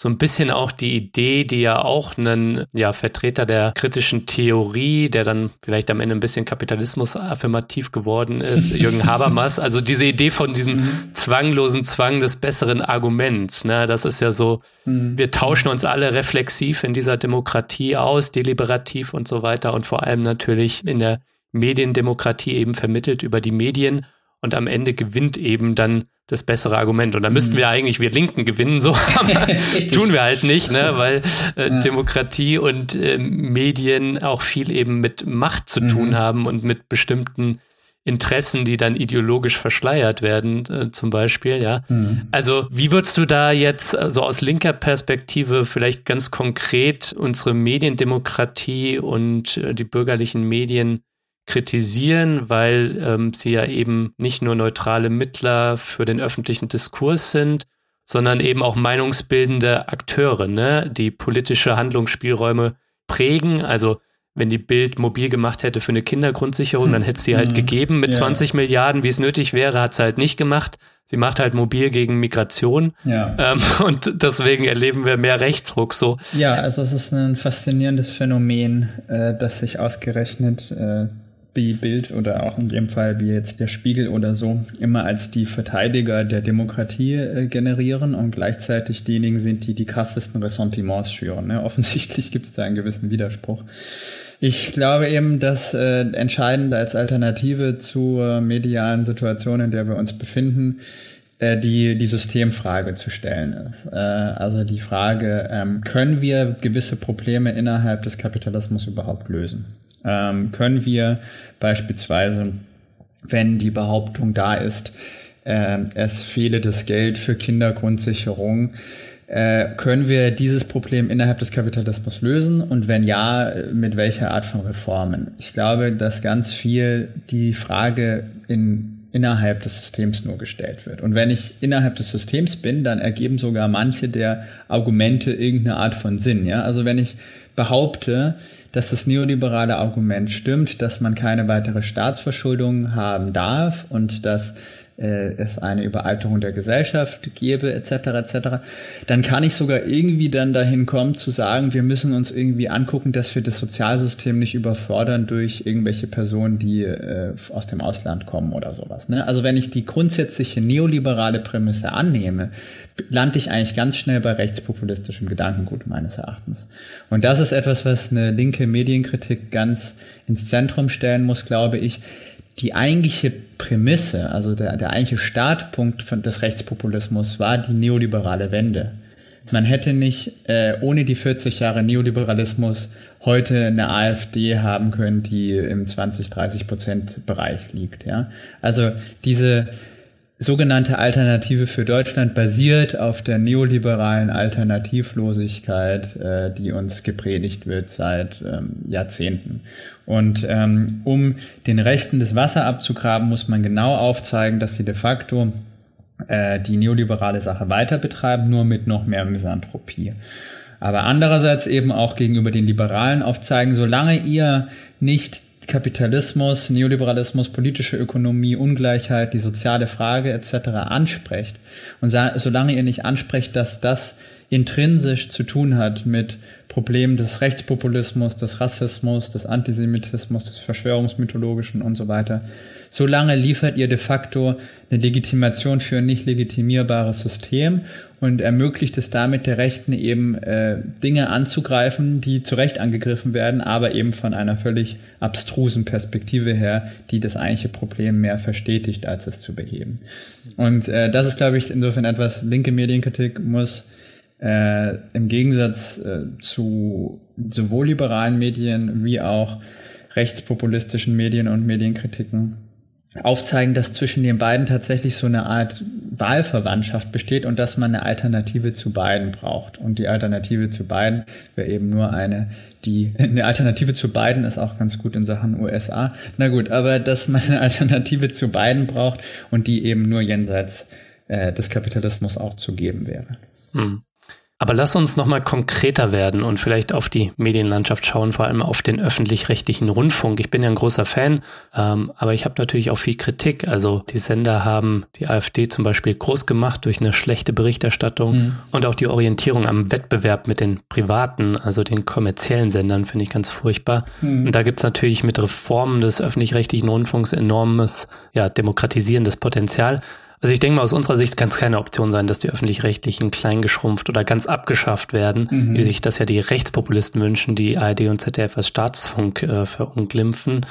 so ein bisschen auch die Idee, die ja auch ein ja, Vertreter der kritischen Theorie, der dann vielleicht am Ende ein bisschen Kapitalismus affirmativ geworden ist, <laughs> Jürgen Habermas, also diese Idee von diesem mhm. zwanglosen Zwang des besseren Arguments, ne, das ist ja so, mhm. wir tauschen uns alle reflexiv in dieser Demokratie aus, deliberativ und so weiter und vor allem natürlich in der Mediendemokratie eben vermittelt über die Medien und am Ende gewinnt eben dann das bessere Argument. Und da müssten wir mhm. eigentlich wir Linken gewinnen, so <laughs> <laughs> tun wir halt nicht, ne? weil äh, ja. Demokratie und äh, Medien auch viel eben mit Macht zu mhm. tun haben und mit bestimmten Interessen, die dann ideologisch verschleiert werden, äh, zum Beispiel, ja. Mhm. Also, wie würdest du da jetzt so also aus linker Perspektive vielleicht ganz konkret unsere Mediendemokratie und äh, die bürgerlichen Medien kritisieren, weil ähm, sie ja eben nicht nur neutrale Mittler für den öffentlichen Diskurs sind, sondern eben auch meinungsbildende Akteure, ne, die politische Handlungsspielräume prägen. Also wenn die Bild mobil gemacht hätte für eine Kindergrundsicherung, dann hätte es sie halt mhm. gegeben mit ja. 20 Milliarden, wie es nötig wäre, hat sie halt nicht gemacht. Sie macht halt mobil gegen Migration. Ja. Ähm, <laughs> und deswegen erleben wir mehr Rechtsruck so. Ja, also es ist ein faszinierendes Phänomen, äh, dass sich ausgerechnet äh, die Bild oder auch in dem Fall wie jetzt der Spiegel oder so immer als die Verteidiger der Demokratie äh, generieren und gleichzeitig diejenigen sind, die die krassesten Ressentiments schüren. Ne? <laughs> Offensichtlich gibt es da einen gewissen Widerspruch. Ich glaube eben, dass äh, entscheidend als Alternative zur medialen Situation, in der wir uns befinden, äh, die, die Systemfrage zu stellen ist. Äh, also die Frage, ähm, können wir gewisse Probleme innerhalb des Kapitalismus überhaupt lösen? Ähm, können wir beispielsweise, wenn die Behauptung da ist, äh, es fehle das Geld für Kindergrundsicherung, äh, können wir dieses Problem innerhalb des Kapitalismus lösen? Und wenn ja, mit welcher Art von Reformen? Ich glaube, dass ganz viel die Frage in innerhalb des Systems nur gestellt wird. Und wenn ich innerhalb des Systems bin, dann ergeben sogar manche der Argumente irgendeine Art von Sinn. Ja? Also wenn ich behaupte, dass das neoliberale Argument stimmt, dass man keine weitere Staatsverschuldung haben darf und dass äh, es eine Überalterung der Gesellschaft gäbe, etc., etc., dann kann ich sogar irgendwie dann dahin kommen zu sagen, wir müssen uns irgendwie angucken, dass wir das Sozialsystem nicht überfordern durch irgendwelche Personen, die äh, aus dem Ausland kommen oder sowas. Ne? Also wenn ich die grundsätzliche neoliberale Prämisse annehme, lande ich eigentlich ganz schnell bei rechtspopulistischem Gedankengut meines Erachtens. Und das ist etwas, was eine linke Medienkritik ganz ins Zentrum stellen muss, glaube ich, die eigentliche Prämisse, also der, der eigentliche Startpunkt von, des Rechtspopulismus war die neoliberale Wende. Man hätte nicht äh, ohne die 40 Jahre Neoliberalismus heute eine AfD haben können, die im 20, 30 Prozent Bereich liegt. Ja? Also diese sogenannte Alternative für Deutschland basiert auf der neoliberalen Alternativlosigkeit, äh, die uns gepredigt wird seit ähm, Jahrzehnten. Und ähm, um den Rechten des Wasser abzugraben, muss man genau aufzeigen, dass sie de facto äh, die neoliberale Sache weiter betreiben, nur mit noch mehr Misanthropie. Aber andererseits eben auch gegenüber den Liberalen aufzeigen, solange ihr nicht Kapitalismus, Neoliberalismus, politische Ökonomie, Ungleichheit, die soziale Frage etc. ansprecht und solange ihr nicht ansprecht, dass das intrinsisch zu tun hat mit Problemen des Rechtspopulismus, des Rassismus, des Antisemitismus, des Verschwörungsmythologischen und so weiter, solange liefert ihr de facto eine Legitimation für ein nicht legitimierbares System und ermöglicht es damit der Rechten eben äh, Dinge anzugreifen, die zu Recht angegriffen werden, aber eben von einer völlig abstrusen Perspektive her, die das eigentliche Problem mehr verstetigt, als es zu beheben. Und äh, das ist, glaube ich, insofern etwas, linke Medienkritik muss äh, im Gegensatz äh, zu sowohl liberalen Medien wie auch rechtspopulistischen Medien und Medienkritiken aufzeigen, dass zwischen den beiden tatsächlich so eine Art Wahlverwandtschaft besteht und dass man eine Alternative zu beiden braucht. Und die Alternative zu beiden wäre eben nur eine, die, eine Alternative zu beiden ist auch ganz gut in Sachen USA. Na gut, aber dass man eine Alternative zu beiden braucht und die eben nur jenseits äh, des Kapitalismus auch zu geben wäre. Hm. Aber lass uns nochmal konkreter werden und vielleicht auf die Medienlandschaft schauen, vor allem auf den öffentlich-rechtlichen Rundfunk. Ich bin ja ein großer Fan, ähm, aber ich habe natürlich auch viel Kritik. Also die Sender haben die AfD zum Beispiel groß gemacht durch eine schlechte Berichterstattung mhm. und auch die Orientierung am Wettbewerb mit den privaten, also den kommerziellen Sendern, finde ich ganz furchtbar. Mhm. Und da gibt's natürlich mit Reformen des öffentlich-rechtlichen Rundfunks enormes, ja, demokratisierendes Potenzial. Also ich denke mal, aus unserer Sicht kann es keine Option sein, dass die öffentlich-rechtlichen klein geschrumpft oder ganz abgeschafft werden, mhm. wie sich das ja die Rechtspopulisten wünschen, die ARD und ZDF als Staatsfunk äh, verunglimpfen.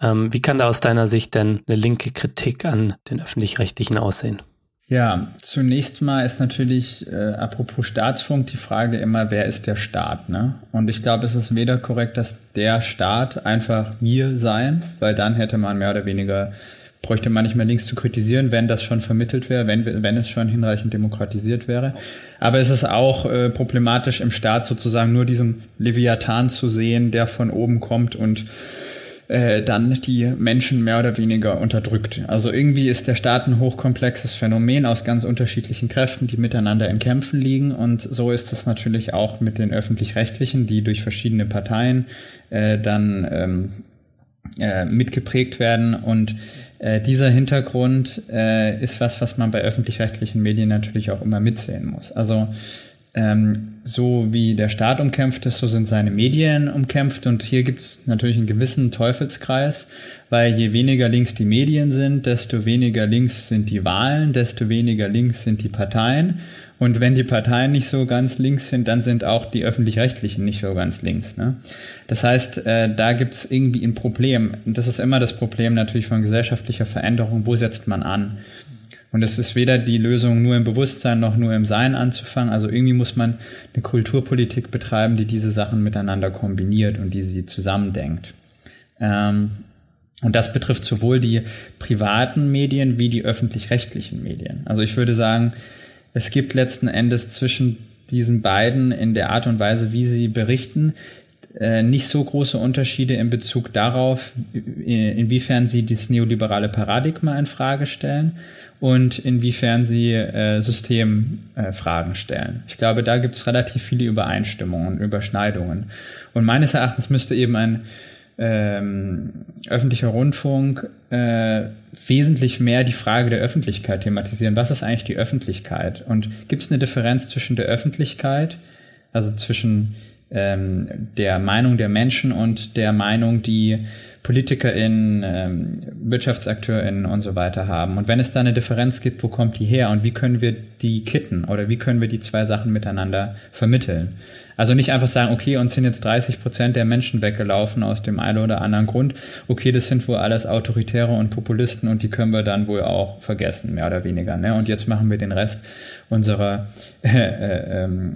Ähm, wie kann da aus deiner Sicht denn eine linke Kritik an den öffentlich-rechtlichen aussehen? Ja, zunächst mal ist natürlich, äh, apropos Staatsfunk, die Frage immer, wer ist der Staat? Ne? Und ich glaube, es ist weder korrekt, dass der Staat einfach wir sein, weil dann hätte man mehr oder weniger bräuchte man nicht mehr links zu kritisieren, wenn das schon vermittelt wäre, wenn, wenn es schon hinreichend demokratisiert wäre. Aber es ist auch äh, problematisch im Staat sozusagen nur diesen Leviathan zu sehen, der von oben kommt und äh, dann die Menschen mehr oder weniger unterdrückt. Also irgendwie ist der Staat ein hochkomplexes Phänomen aus ganz unterschiedlichen Kräften, die miteinander in Kämpfen liegen. Und so ist es natürlich auch mit den öffentlich-rechtlichen, die durch verschiedene Parteien äh, dann ähm, äh, mitgeprägt werden. Und äh, dieser Hintergrund äh, ist was, was man bei öffentlich-rechtlichen Medien natürlich auch immer mitsehen muss. Also ähm, so wie der Staat umkämpft ist, so sind seine Medien umkämpft und hier gibt es natürlich einen gewissen Teufelskreis, weil je weniger links die Medien sind, desto weniger links sind die Wahlen, desto weniger links sind die Parteien und wenn die Parteien nicht so ganz links sind, dann sind auch die öffentlich-rechtlichen nicht so ganz links. Ne? Das heißt, äh, da gibt es irgendwie ein Problem. Und das ist immer das Problem natürlich von gesellschaftlicher Veränderung. Wo setzt man an? Und es ist weder die Lösung, nur im Bewusstsein noch nur im Sein anzufangen. Also irgendwie muss man eine Kulturpolitik betreiben, die diese Sachen miteinander kombiniert und die sie zusammendenkt. Ähm, und das betrifft sowohl die privaten Medien wie die öffentlich-rechtlichen Medien. Also ich würde sagen, es gibt letzten Endes zwischen diesen beiden in der Art und Weise, wie sie berichten, äh, nicht so große Unterschiede in Bezug darauf, inwiefern sie das neoliberale Paradigma in Frage stellen und inwiefern sie äh, Systemfragen äh, stellen. Ich glaube, da gibt es relativ viele Übereinstimmungen, Überschneidungen. Und meines Erachtens müsste eben ein ähm, öffentlicher Rundfunk äh, wesentlich mehr die Frage der Öffentlichkeit thematisieren. Was ist eigentlich die Öffentlichkeit? Und gibt es eine Differenz zwischen der Öffentlichkeit, also zwischen ähm, der Meinung der Menschen und der Meinung, die PolitikerInnen, ähm, WirtschaftsakteurInnen und so weiter haben. Und wenn es da eine Differenz gibt, wo kommt die her und wie können wir die kitten oder wie können wir die zwei Sachen miteinander vermitteln? Also nicht einfach sagen, okay, uns sind jetzt 30 Prozent der Menschen weggelaufen aus dem einen oder anderen Grund. Okay, das sind wohl alles Autoritäre und Populisten und die können wir dann wohl auch vergessen, mehr oder weniger. Ne? Und jetzt machen wir den Rest unserer <laughs> äh, äh, ähm,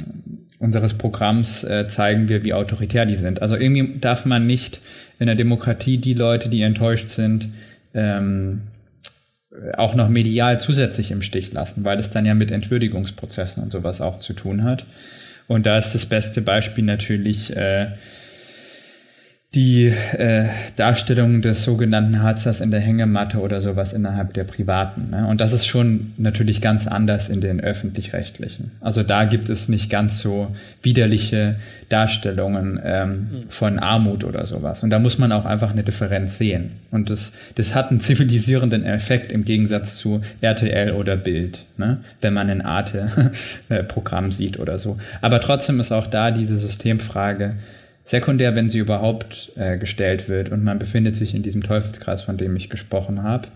unseres Programms äh, zeigen wir, wie autoritär die sind. Also irgendwie darf man nicht in der Demokratie die Leute, die enttäuscht sind, ähm, auch noch medial zusätzlich im Stich lassen, weil es dann ja mit Entwürdigungsprozessen und sowas auch zu tun hat. Und da ist das beste Beispiel natürlich äh, die äh, Darstellung des sogenannten Harzers in der Hängematte oder sowas innerhalb der Privaten. Ne? Und das ist schon natürlich ganz anders in den öffentlich-rechtlichen. Also da gibt es nicht ganz so widerliche Darstellungen ähm, mhm. von Armut oder sowas. Und da muss man auch einfach eine Differenz sehen. Und das, das hat einen zivilisierenden Effekt im Gegensatz zu RTL oder Bild, ne? wenn man ein Arte-Programm <laughs> sieht oder so. Aber trotzdem ist auch da diese Systemfrage, sekundär, wenn sie überhaupt äh, gestellt wird und man befindet sich in diesem Teufelskreis, von dem ich gesprochen habe.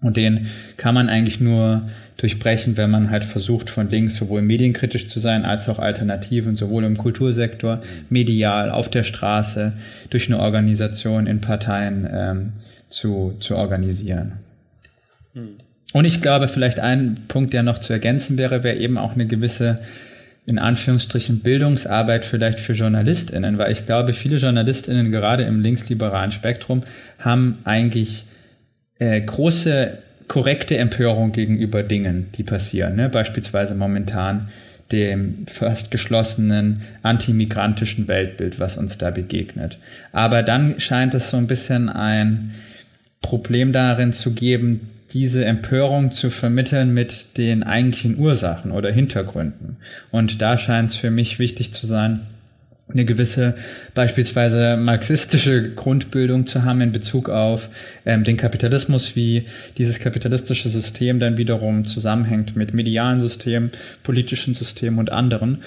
Und den kann man eigentlich nur durchbrechen, wenn man halt versucht, von links sowohl medienkritisch zu sein, als auch Alternativen, sowohl im Kultursektor, medial, auf der Straße, durch eine Organisation in Parteien ähm, zu, zu organisieren. Hm. Und ich glaube, vielleicht ein Punkt, der noch zu ergänzen wäre, wäre eben auch eine gewisse in Anführungsstrichen Bildungsarbeit vielleicht für JournalistInnen, weil ich glaube, viele JournalistInnen gerade im linksliberalen Spektrum haben eigentlich äh, große korrekte Empörung gegenüber Dingen, die passieren. Ne? Beispielsweise momentan dem fast geschlossenen antimigrantischen Weltbild, was uns da begegnet. Aber dann scheint es so ein bisschen ein Problem darin zu geben, diese Empörung zu vermitteln mit den eigentlichen Ursachen oder Hintergründen. Und da scheint es für mich wichtig zu sein, eine gewisse beispielsweise marxistische Grundbildung zu haben in Bezug auf ähm, den Kapitalismus, wie dieses kapitalistische System dann wiederum zusammenhängt mit medialen Systemen, politischen Systemen und anderen.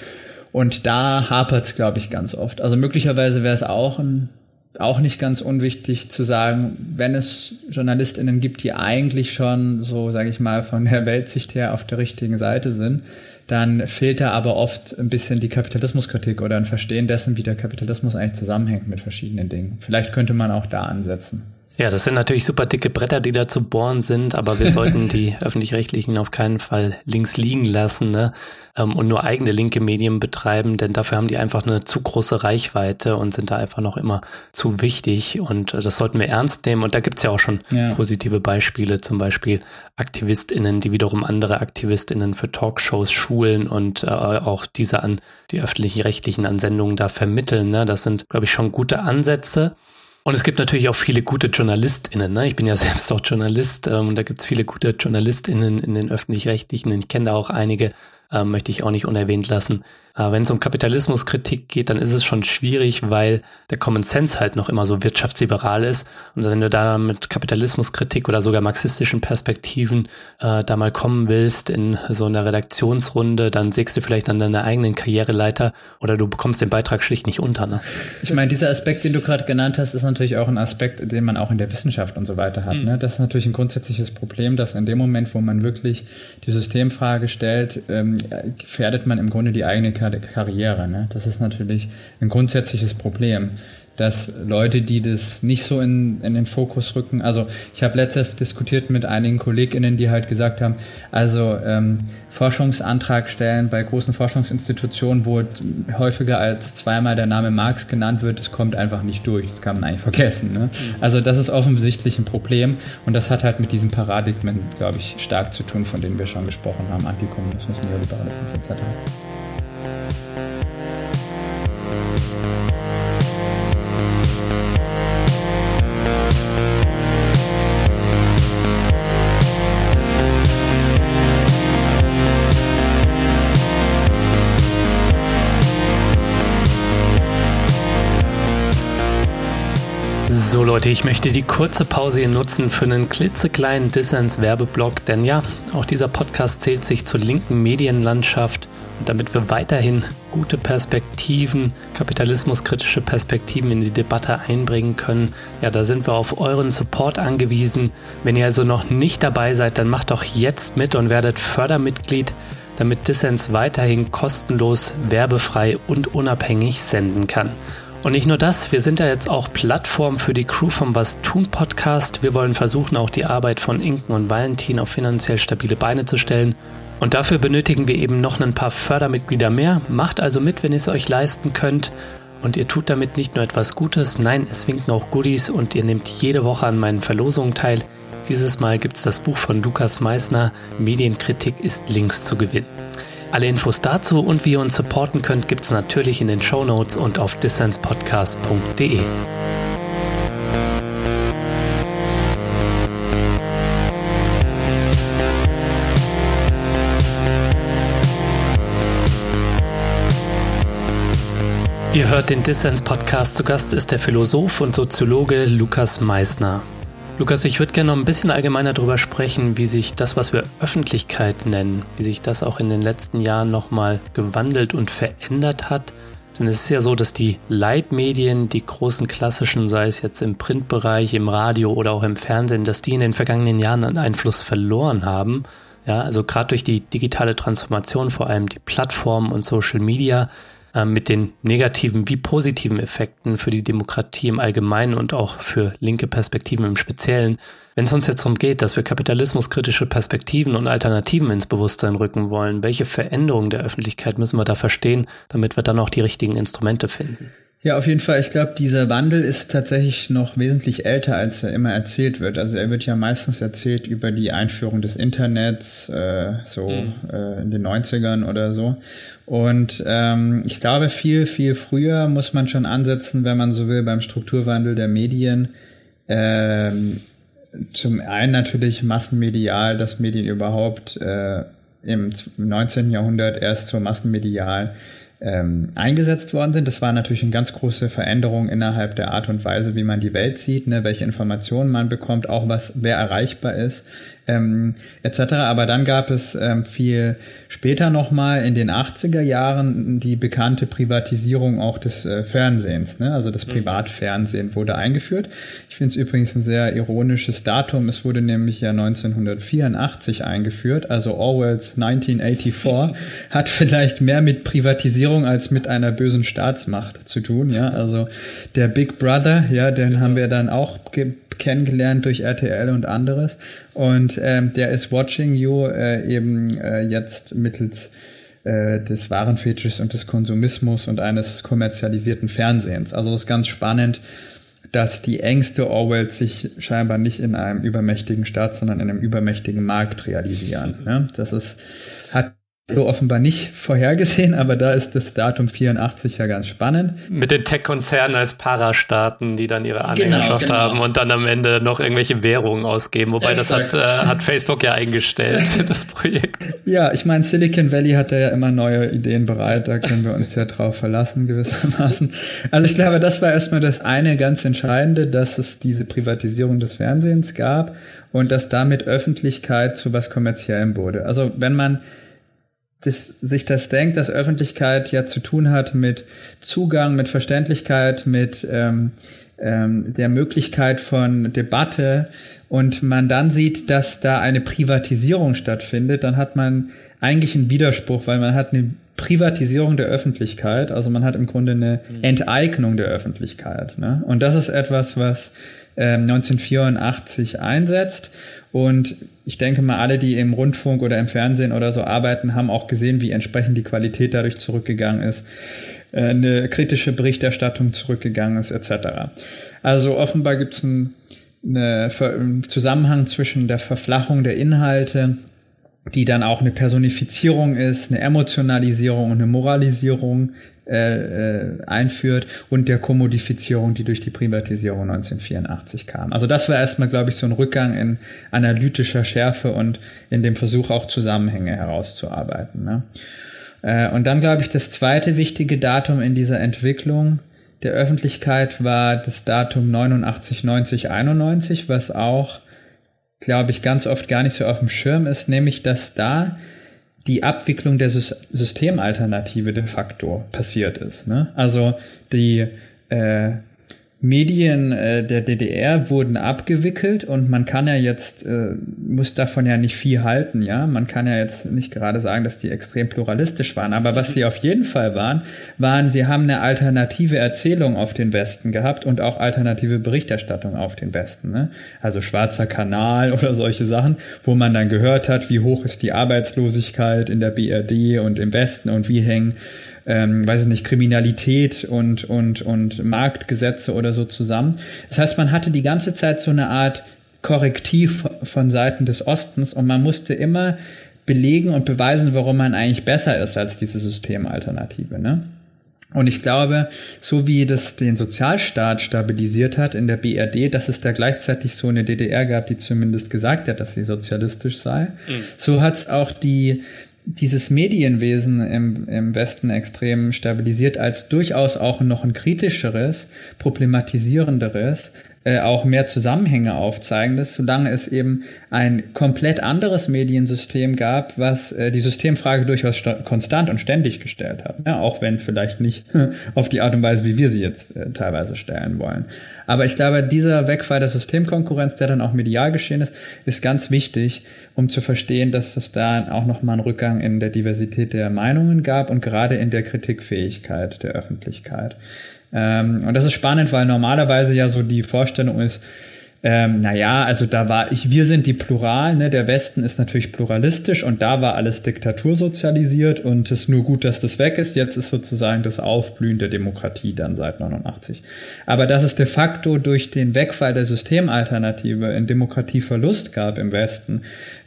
Und da hapert es, glaube ich, ganz oft. Also möglicherweise wäre es auch ein auch nicht ganz unwichtig zu sagen, wenn es JournalistInnen gibt, die eigentlich schon so, sage ich mal, von der Weltsicht her auf der richtigen Seite sind, dann fehlt da aber oft ein bisschen die Kapitalismuskritik oder ein Verstehen dessen, wie der Kapitalismus eigentlich zusammenhängt mit verschiedenen Dingen. Vielleicht könnte man auch da ansetzen. Ja, das sind natürlich super dicke Bretter, die da zu bohren sind, aber wir sollten <laughs> die öffentlich-rechtlichen auf keinen Fall links liegen lassen ne? Ähm, und nur eigene linke Medien betreiben, denn dafür haben die einfach eine zu große Reichweite und sind da einfach noch immer zu wichtig und äh, das sollten wir ernst nehmen und da gibt's ja auch schon ja. positive Beispiele, zum Beispiel AktivistInnen, die wiederum andere AktivistInnen für Talkshows schulen und äh, auch diese an die öffentlich-rechtlichen Ansendungen da vermitteln. Ne? Das sind, glaube ich, schon gute Ansätze. Und es gibt natürlich auch viele gute JournalistInnen. Ne? Ich bin ja <laughs> selbst auch Journalist ähm, und da gibt es viele gute JournalistInnen in den öffentlich-rechtlichen. Ich kenne da auch einige, äh, möchte ich auch nicht unerwähnt lassen. Äh, Wenn es um Kapitalismuskritik geht, dann ist es schon schwierig, weil der Common Sense halt noch immer so wirtschaftsliberal ist. Und wenn du da mit Kapitalismuskritik oder sogar marxistischen Perspektiven äh, da mal kommen willst in so einer Redaktionsrunde, dann sägst du vielleicht an deiner eigenen Karriereleiter oder du bekommst den Beitrag schlicht nicht unter. Ne? Ich meine, dieser Aspekt, den du gerade genannt hast, ist natürlich auch ein Aspekt, den man auch in der Wissenschaft und so weiter hat. Mhm. Ne? Das ist natürlich ein grundsätzliches Problem, dass in dem Moment, wo man wirklich die Systemfrage stellt, ähm, gefährdet man im Grunde die eigene Karriere. Ne? Das ist natürlich ein grundsätzliches Problem, dass Leute, die das nicht so in, in den Fokus rücken, also ich habe letztes diskutiert mit einigen KollegInnen, die halt gesagt haben, also ähm, Forschungsantrag stellen bei großen Forschungsinstitutionen, wo häufiger als zweimal der Name Marx genannt wird, das kommt einfach nicht durch, das kann man eigentlich vergessen. Ne? Mhm. Also das ist offensichtlich ein Problem und das hat halt mit diesen Paradigmen, glaube ich, stark zu tun, von denen wir schon gesprochen haben, Antikommunismus, Neoliberalismus etc. So Leute, ich möchte die kurze Pause hier nutzen für einen klitzekleinen Dissens-Werbeblock, denn ja, auch dieser Podcast zählt sich zur linken Medienlandschaft damit wir weiterhin gute Perspektiven, kapitalismuskritische Perspektiven in die Debatte einbringen können, ja, da sind wir auf euren Support angewiesen. Wenn ihr also noch nicht dabei seid, dann macht doch jetzt mit und werdet Fördermitglied, damit Dissens weiterhin kostenlos, werbefrei und unabhängig senden kann. Und nicht nur das, wir sind ja jetzt auch Plattform für die Crew vom Was tun Podcast. Wir wollen versuchen, auch die Arbeit von Inken und Valentin auf finanziell stabile Beine zu stellen. Und dafür benötigen wir eben noch ein paar Fördermitglieder mehr. Macht also mit, wenn ihr es euch leisten könnt. Und ihr tut damit nicht nur etwas Gutes, nein, es winken auch Goodies und ihr nehmt jede Woche an meinen Verlosungen teil. Dieses Mal gibt es das Buch von Lukas Meissner, Medienkritik ist links zu gewinnen. Alle Infos dazu und wie ihr uns supporten könnt, gibt es natürlich in den Show Notes und auf dissenspodcast.de. Ihr hört den Dissens Podcast. Zu Gast ist der Philosoph und Soziologe Lukas Meissner. Lukas, ich würde gerne noch ein bisschen allgemeiner darüber sprechen, wie sich das, was wir Öffentlichkeit nennen, wie sich das auch in den letzten Jahren nochmal gewandelt und verändert hat. Denn es ist ja so, dass die Leitmedien, die großen klassischen, sei es jetzt im Printbereich, im Radio oder auch im Fernsehen, dass die in den vergangenen Jahren an Einfluss verloren haben. Ja, also gerade durch die digitale Transformation, vor allem die Plattformen und Social Media, äh, mit den negativen wie positiven Effekten für die Demokratie im Allgemeinen und auch für linke Perspektiven im Speziellen. Wenn es uns jetzt darum geht, dass wir kapitalismuskritische Perspektiven und Alternativen ins Bewusstsein rücken wollen, welche Veränderungen der Öffentlichkeit müssen wir da verstehen, damit wir dann auch die richtigen Instrumente finden? Ja, auf jeden Fall. Ich glaube, dieser Wandel ist tatsächlich noch wesentlich älter, als er immer erzählt wird. Also er wird ja meistens erzählt über die Einführung des Internets, äh, so mhm. äh, in den 90ern oder so. Und ähm, ich glaube, viel, viel früher muss man schon ansetzen, wenn man so will, beim Strukturwandel der Medien. Ähm, zum einen natürlich massenmedial, dass Medien überhaupt äh, im 19. Jahrhundert erst zur massenmedial ähm, eingesetzt worden sind. Das war natürlich eine ganz große Veränderung innerhalb der Art und Weise, wie man die Welt sieht, ne, welche Informationen man bekommt, auch was wer erreichbar ist ähm, etc. Aber dann gab es ähm, viel später nochmal in den 80er Jahren die bekannte Privatisierung auch des äh, Fernsehens. Ne? Also das mhm. Privatfernsehen wurde eingeführt. Ich finde es übrigens ein sehr ironisches Datum. Es wurde nämlich ja 1984 eingeführt. Also Orwells 1984 <laughs> hat vielleicht mehr mit Privatisierung als mit einer bösen Staatsmacht zu tun. Ja, also der Big Brother, ja, den haben wir dann auch kennengelernt durch RTL und anderes. Und ähm, der ist Watching You äh, eben äh, jetzt mittels äh, des Warenfetisches und des Konsumismus und eines kommerzialisierten Fernsehens. Also es ist ganz spannend, dass die Ängste Orwells sich scheinbar nicht in einem übermächtigen Staat, sondern in einem übermächtigen Markt realisieren. Ne? Das ist, hat so offenbar nicht vorhergesehen, aber da ist das Datum 84 ja ganz spannend. Mit den Tech-Konzernen als Parastaaten, die dann ihre Anhängerschaft genau, genau. haben und dann am Ende noch irgendwelche Währungen ausgeben. Wobei Exakt. das hat, äh, hat Facebook ja eingestellt, <laughs> das Projekt. Ja, ich meine, Silicon Valley hat ja immer neue Ideen bereit, da können wir uns ja drauf verlassen gewissermaßen. Also ich glaube, das war erstmal das eine ganz Entscheidende, dass es diese Privatisierung des Fernsehens gab und dass damit Öffentlichkeit zu was Kommerziellem wurde. Also wenn man das, sich das denkt, dass Öffentlichkeit ja zu tun hat mit Zugang, mit Verständlichkeit, mit ähm, ähm, der Möglichkeit von Debatte und man dann sieht, dass da eine Privatisierung stattfindet, dann hat man eigentlich einen Widerspruch, weil man hat eine Privatisierung der Öffentlichkeit, also man hat im Grunde eine mhm. Enteignung der Öffentlichkeit. Ne? Und das ist etwas, was äh, 1984 einsetzt und ich denke mal, alle, die im Rundfunk oder im Fernsehen oder so arbeiten, haben auch gesehen, wie entsprechend die Qualität dadurch zurückgegangen ist, äh, eine kritische Berichterstattung zurückgegangen ist, etc. Also offenbar gibt es einen, einen Zusammenhang zwischen der Verflachung der Inhalte, die dann auch eine Personifizierung ist, eine Emotionalisierung und eine Moralisierung äh, äh, einführt und der Kommodifizierung, die durch die Privatisierung 1984 kam. Also das war erstmal, glaube ich, so ein Rückgang in analytischer Schärfe und in dem Versuch auch Zusammenhänge herauszuarbeiten. Ne? Äh, und dann, glaube ich, das zweite wichtige Datum in dieser Entwicklung der Öffentlichkeit war das Datum 89, 90, 91, was auch, glaube ich, ganz oft gar nicht so auf dem Schirm ist, nämlich dass da die Abwicklung der Systemalternative de facto passiert ist. Ne? Also die äh, Medien äh, der DDR wurden abgewickelt und man kann ja jetzt, äh, muss davon ja nicht viel halten, ja. Man kann ja jetzt nicht gerade sagen, dass die extrem pluralistisch waren, aber was sie auf jeden Fall waren, waren, sie haben eine alternative Erzählung auf den Westen gehabt und auch alternative Berichterstattung auf den Westen, ne? Also Schwarzer Kanal <laughs> oder solche Sachen, wo man dann gehört hat, wie hoch ist die Arbeitslosigkeit in der BRD und im Westen und wie hängen ähm, weiß ich nicht, Kriminalität und, und, und Marktgesetze oder so zusammen. Das heißt, man hatte die ganze Zeit so eine Art Korrektiv von Seiten des Ostens und man musste immer belegen und beweisen, warum man eigentlich besser ist als diese Systemalternative. Ne? Und ich glaube, so wie das den Sozialstaat stabilisiert hat in der BRD, dass es da gleichzeitig so eine DDR gab, die zumindest gesagt hat, dass sie sozialistisch sei, mhm. so hat es auch die dieses Medienwesen im, im Westen extrem stabilisiert als durchaus auch noch ein kritischeres, problematisierenderes, äh, auch mehr Zusammenhänge aufzeigendes, solange es eben ein komplett anderes Mediensystem gab, was äh, die Systemfrage durchaus konstant und ständig gestellt hat. Ja, auch wenn vielleicht nicht <laughs> auf die Art und Weise, wie wir sie jetzt äh, teilweise stellen wollen. Aber ich glaube, dieser Wegfall der Systemkonkurrenz, der dann auch medial geschehen ist, ist ganz wichtig, um zu verstehen, dass es da auch nochmal einen Rückgang in der Diversität der Meinungen gab und gerade in der Kritikfähigkeit der Öffentlichkeit. Ähm, und das ist spannend, weil normalerweise ja so die Vorstellung ist, ähm, naja, also da war ich, wir sind die Plural, ne? der Westen ist natürlich pluralistisch und da war alles diktatursozialisiert und es ist nur gut, dass das weg ist. Jetzt ist sozusagen das Aufblühen der Demokratie dann seit 89. Aber dass es de facto durch den Wegfall der Systemalternative in Demokratieverlust gab im Westen,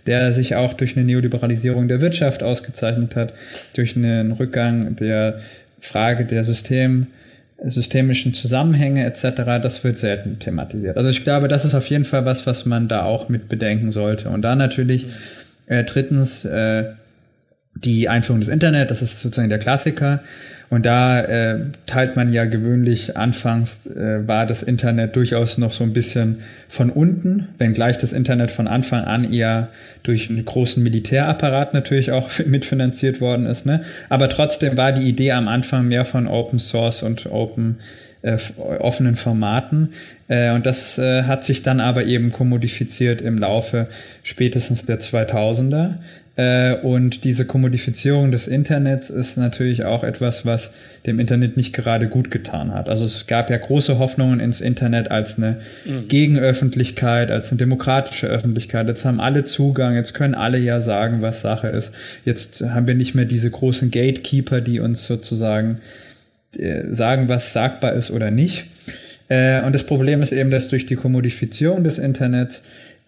der sich auch durch eine Neoliberalisierung der Wirtschaft ausgezeichnet hat, durch einen Rückgang der Frage der System systemischen Zusammenhänge etc., das wird selten thematisiert. Also ich glaube, das ist auf jeden Fall was, was man da auch mit bedenken sollte. Und dann natürlich äh, drittens äh, die Einführung des Internet, das ist sozusagen der Klassiker. Und da äh, teilt man ja gewöhnlich, anfangs äh, war das Internet durchaus noch so ein bisschen von unten, wenngleich das Internet von Anfang an eher durch einen großen Militärapparat natürlich auch <laughs> mitfinanziert worden ist. Ne? Aber trotzdem war die Idee am Anfang mehr von Open Source und Open äh, offenen Formaten. Äh, und das äh, hat sich dann aber eben kommodifiziert im Laufe spätestens der 2000er. Äh, und diese Kommodifizierung des Internets ist natürlich auch etwas, was dem Internet nicht gerade gut getan hat. Also es gab ja große Hoffnungen ins Internet als eine mhm. Gegenöffentlichkeit, als eine demokratische Öffentlichkeit. Jetzt haben alle Zugang, jetzt können alle ja sagen, was Sache ist. Jetzt haben wir nicht mehr diese großen Gatekeeper, die uns sozusagen äh, sagen, was sagbar ist oder nicht. Äh, und das Problem ist eben, dass durch die Kommodifizierung des Internets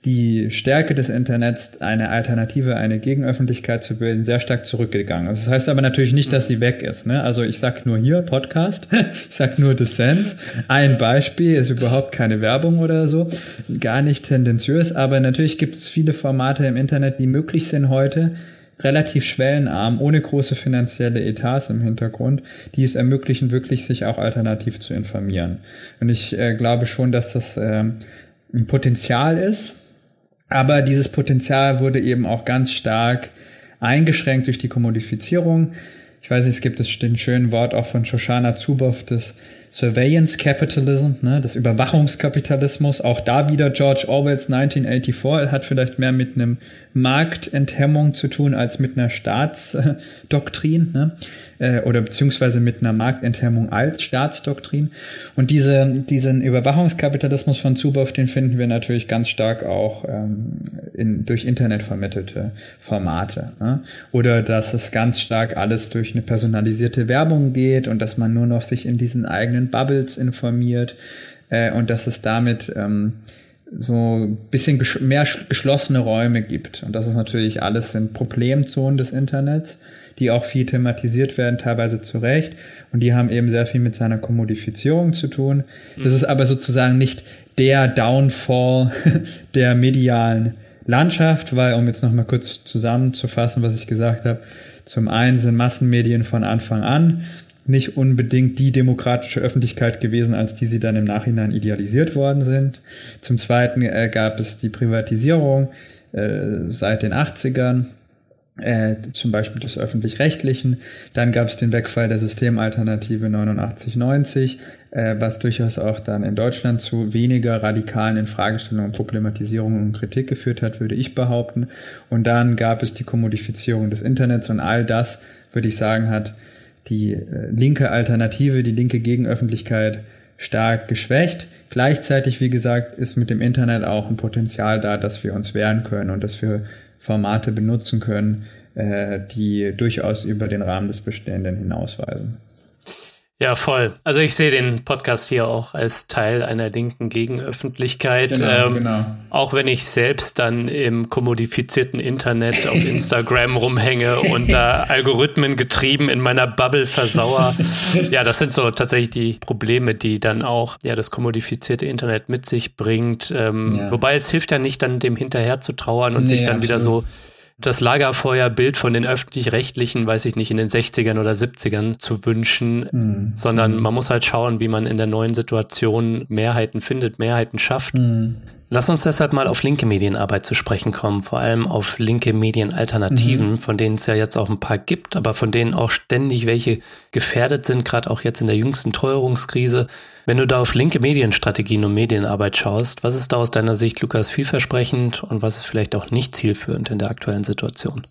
die Stärke des Internets, eine Alternative, eine Gegenöffentlichkeit zu bilden, sehr stark zurückgegangen. Das heißt aber natürlich nicht, dass sie weg ist. Ne? Also ich sag nur hier Podcast, <laughs> ich sag nur Dissens. Ein Beispiel ist überhaupt keine Werbung oder so, gar nicht tendenziös, aber natürlich gibt es viele Formate im Internet, die möglich sind heute, relativ schwellenarm, ohne große finanzielle Etats im Hintergrund, die es ermöglichen, wirklich sich auch alternativ zu informieren. Und ich äh, glaube schon, dass das äh, ein Potenzial ist, aber dieses Potenzial wurde eben auch ganz stark eingeschränkt durch die Kommodifizierung. Ich weiß nicht, es gibt das den schönen Wort auch von Shoshana Zuboff, das Surveillance Capitalism, ne, das Überwachungskapitalismus. Auch da wieder George Orwells 1984 hat vielleicht mehr mit einem Marktenthemmung zu tun als mit einer Staatsdoktrin ne? äh, oder beziehungsweise mit einer Marktenthemmung als Staatsdoktrin. Und diese, diesen Überwachungskapitalismus von Zuboff, den finden wir natürlich ganz stark auch ähm, in, durch Internet vermittelte Formate. Ne? Oder dass es ganz stark alles durch eine personalisierte Werbung geht und dass man nur noch sich in diesen eigenen Bubbles informiert äh, und dass es damit ähm, so ein bisschen mehr geschlossene Räume gibt. Und das ist natürlich alles sind Problemzonen des Internets, die auch viel thematisiert werden, teilweise zu Recht. Und die haben eben sehr viel mit seiner Kommodifizierung zu tun. Das ist aber sozusagen nicht der Downfall <laughs> der medialen Landschaft, weil, um jetzt nochmal kurz zusammenzufassen, was ich gesagt habe, zum einen sind Massenmedien von Anfang an nicht unbedingt die demokratische Öffentlichkeit gewesen, als die sie dann im Nachhinein idealisiert worden sind. Zum Zweiten äh, gab es die Privatisierung äh, seit den 80ern, äh, zum Beispiel des öffentlich-rechtlichen. Dann gab es den Wegfall der Systemalternative 89-90, äh, was durchaus auch dann in Deutschland zu weniger radikalen Infragestellungen, Problematisierungen und Kritik geführt hat, würde ich behaupten. Und dann gab es die Kommodifizierung des Internets und all das, würde ich sagen, hat die äh, linke Alternative, die linke Gegenöffentlichkeit stark geschwächt. Gleichzeitig, wie gesagt, ist mit dem Internet auch ein Potenzial da, dass wir uns wehren können und dass wir Formate benutzen können, äh, die durchaus über den Rahmen des Bestehenden hinausweisen. Ja, voll. Also ich sehe den Podcast hier auch als Teil einer linken Gegenöffentlichkeit. Genau, ähm, genau. Auch wenn ich selbst dann im kommodifizierten Internet auf <laughs> Instagram rumhänge und da Algorithmen getrieben in meiner Bubble versauer. <laughs> ja, das sind so tatsächlich die Probleme, die dann auch ja das kommodifizierte Internet mit sich bringt. Ähm, ja. Wobei es hilft ja nicht, dann dem hinterher zu trauern und nee, sich dann absolut. wieder so das Lagerfeuerbild von den öffentlich-rechtlichen, weiß ich nicht, in den 60ern oder 70ern zu wünschen, mhm. sondern man muss halt schauen, wie man in der neuen Situation Mehrheiten findet, Mehrheiten schafft. Mhm. Lass uns deshalb mal auf linke Medienarbeit zu sprechen kommen, vor allem auf linke Medienalternativen, mhm. von denen es ja jetzt auch ein paar gibt, aber von denen auch ständig welche gefährdet sind, gerade auch jetzt in der jüngsten Teuerungskrise. Wenn du da auf linke Medienstrategien und Medienarbeit schaust, was ist da aus deiner Sicht, Lukas, vielversprechend und was ist vielleicht auch nicht zielführend in der aktuellen Situation?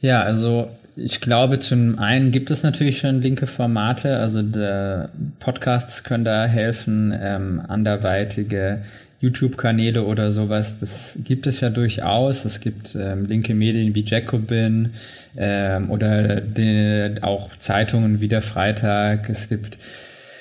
Ja, also ich glaube, zum einen gibt es natürlich schon linke Formate, also Podcasts können da helfen, ähm, anderweitige YouTube-Kanäle oder sowas, das gibt es ja durchaus. Es gibt ähm, linke Medien wie Jacobin ähm, oder die, auch Zeitungen wie der Freitag. Es gibt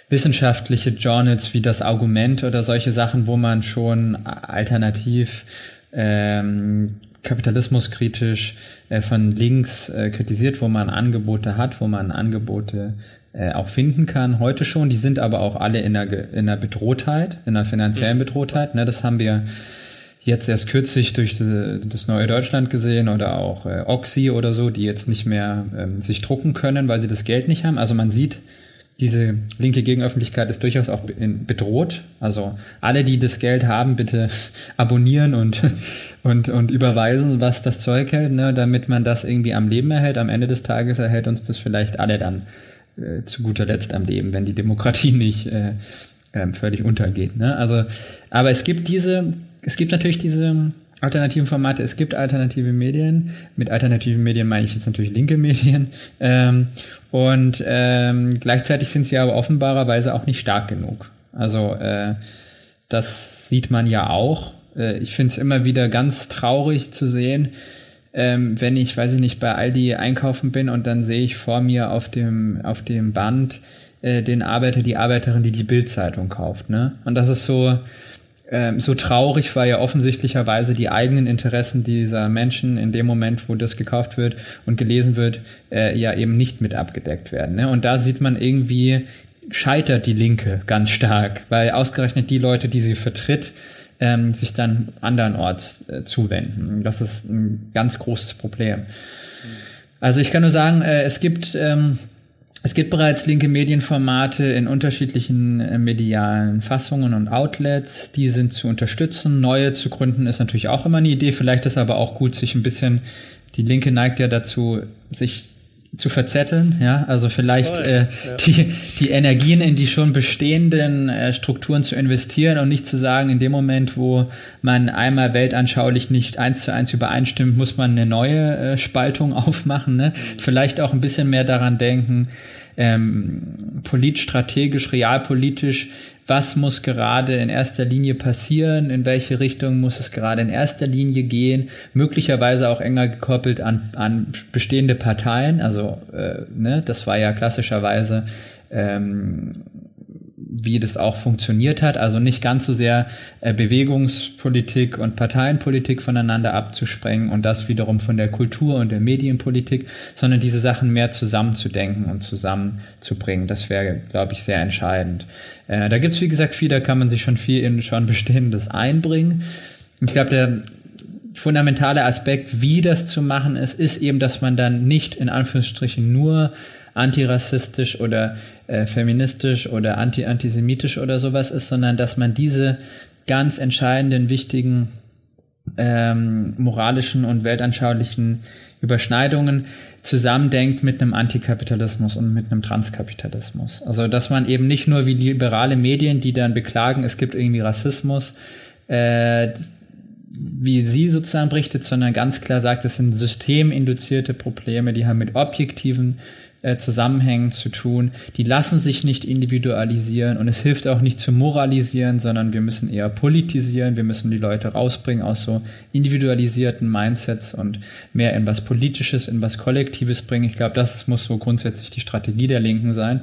wissenschaftliche Journals wie das Argument oder solche Sachen, wo man schon alternativ ähm, kapitalismuskritisch äh, von links äh, kritisiert, wo man Angebote hat, wo man Angebote äh, auch finden kann, heute schon. Die sind aber auch alle in einer, in einer Bedrohtheit, in einer finanziellen mhm. Bedrohtheit. Ne, das haben wir jetzt erst kürzlich durch das neue Deutschland gesehen oder auch äh, Oxy oder so, die jetzt nicht mehr ähm, sich drucken können, weil sie das Geld nicht haben. Also man sieht, diese linke Gegenöffentlichkeit ist durchaus auch bedroht. Also alle, die das Geld haben, bitte <laughs> abonnieren und, <laughs> und, und überweisen, was das Zeug hält, ne, damit man das irgendwie am Leben erhält. Am Ende des Tages erhält uns das vielleicht alle dann äh, zu guter Letzt am Leben, wenn die Demokratie <laughs> nicht äh, äh, völlig untergeht. Ne? Also, aber es gibt diese, es gibt natürlich diese alternativen Formate, es gibt alternative Medien. Mit alternativen Medien meine ich jetzt natürlich linke Medien. <laughs> Ähm, und ähm, gleichzeitig sind sie aber offenbarerweise auch nicht stark genug. Also äh, das sieht man ja auch. Äh, ich finde es immer wieder ganz traurig zu sehen, ähm, wenn ich, weiß ich nicht, bei Aldi einkaufen bin und dann sehe ich vor mir auf dem, auf dem Band äh, den Arbeiter, die Arbeiterin, die die Bildzeitung kauft, ne? Und das ist so, ähm, so traurig, weil ja offensichtlicherweise die eigenen Interessen dieser Menschen in dem Moment, wo das gekauft wird und gelesen wird, äh, ja eben nicht mit abgedeckt werden. Ne? Und da sieht man irgendwie, scheitert die Linke ganz stark, weil ausgerechnet die Leute, die sie vertritt, ähm, sich dann andernorts äh, zuwenden. Das ist ein ganz großes Problem. Also ich kann nur sagen, äh, es gibt ähm, es gibt bereits linke Medienformate in unterschiedlichen äh, medialen Fassungen und Outlets, die sind zu unterstützen. Neue zu gründen ist natürlich auch immer eine Idee. Vielleicht ist aber auch gut, sich ein bisschen, die Linke neigt ja dazu, sich zu verzetteln, ja, also vielleicht Voll, äh, ja. die, die Energien in die schon bestehenden äh, Strukturen zu investieren und nicht zu sagen, in dem Moment, wo man einmal weltanschaulich nicht eins zu eins übereinstimmt, muss man eine neue äh, Spaltung <laughs> aufmachen, ne? Mhm. Vielleicht auch ein bisschen mehr daran denken, ähm, politstrategisch, realpolitisch, was muss gerade in erster Linie passieren, in welche Richtung muss es gerade in erster Linie gehen, möglicherweise auch enger gekoppelt an, an bestehende Parteien. Also äh, ne, das war ja klassischerweise ähm, wie das auch funktioniert hat. Also nicht ganz so sehr äh, Bewegungspolitik und Parteienpolitik voneinander abzusprengen und das wiederum von der Kultur und der Medienpolitik, sondern diese Sachen mehr zusammenzudenken und zusammenzubringen. Das wäre, glaube ich, sehr entscheidend. Äh, da gibt's wie gesagt, viel, da kann man sich schon viel in schon Bestehendes einbringen. Ich glaube, der fundamentale Aspekt, wie das zu machen ist, ist eben, dass man dann nicht in Anführungsstrichen nur antirassistisch oder äh, feministisch oder anti-antisemitisch oder sowas ist, sondern dass man diese ganz entscheidenden, wichtigen ähm, moralischen und weltanschaulichen Überschneidungen zusammendenkt mit einem Antikapitalismus und mit einem Transkapitalismus. Also dass man eben nicht nur wie liberale Medien, die dann beklagen, es gibt irgendwie Rassismus, äh, wie sie sozusagen berichtet, sondern ganz klar sagt, es sind systeminduzierte Probleme, die haben mit objektiven äh, Zusammenhängen zu tun. Die lassen sich nicht individualisieren und es hilft auch nicht zu moralisieren, sondern wir müssen eher politisieren. Wir müssen die Leute rausbringen aus so individualisierten Mindsets und mehr in was Politisches, in was Kollektives bringen. Ich glaube, das muss so grundsätzlich die Strategie der Linken sein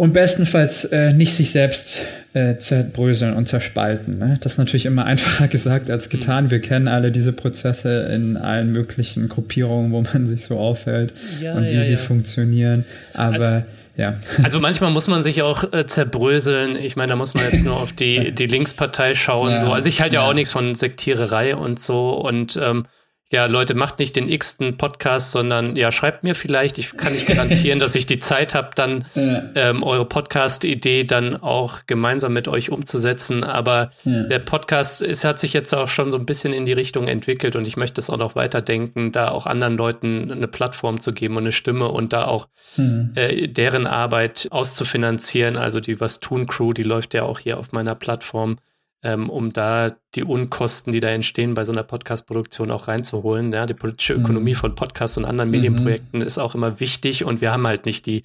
und bestenfalls äh, nicht sich selbst äh, zerbröseln und zerspalten. Ne? Das ist natürlich immer einfacher <laughs> gesagt als getan. Wir kennen alle diese Prozesse in allen möglichen Gruppierungen, wo man sich so aufhält ja, und wie ja, sie ja. funktionieren. Aber also, ja. <laughs> Also manchmal muss man sich auch äh, zerbröseln. Ich meine, da muss man jetzt nur auf die, die Linkspartei schauen. So. Also ich halte ja, auch nichts von Sektiererei und so. Und ähm, ja, Leute, macht nicht den x-ten Podcast, sondern ja, schreibt mir vielleicht. Ich kann nicht garantieren, dass ich die Zeit habe, dann <laughs> ja. ähm, eure Podcast-Idee dann auch gemeinsam mit euch umzusetzen. Aber ja. der Podcast ist, hat sich jetzt auch schon so ein bisschen in die Richtung entwickelt und ich möchte es auch noch weiterdenken, da auch anderen Leuten eine Plattform zu geben und eine Stimme und da auch mhm. äh, deren Arbeit auszufinanzieren. Also die Was tun Crew, die läuft ja auch hier auf meiner Plattform ähm, um da die Unkosten, die da entstehen bei so einer Podcast-Produktion auch reinzuholen. Ja, die politische mhm. Ökonomie von Podcasts und anderen Medienprojekten mhm. ist auch immer wichtig und wir haben halt nicht die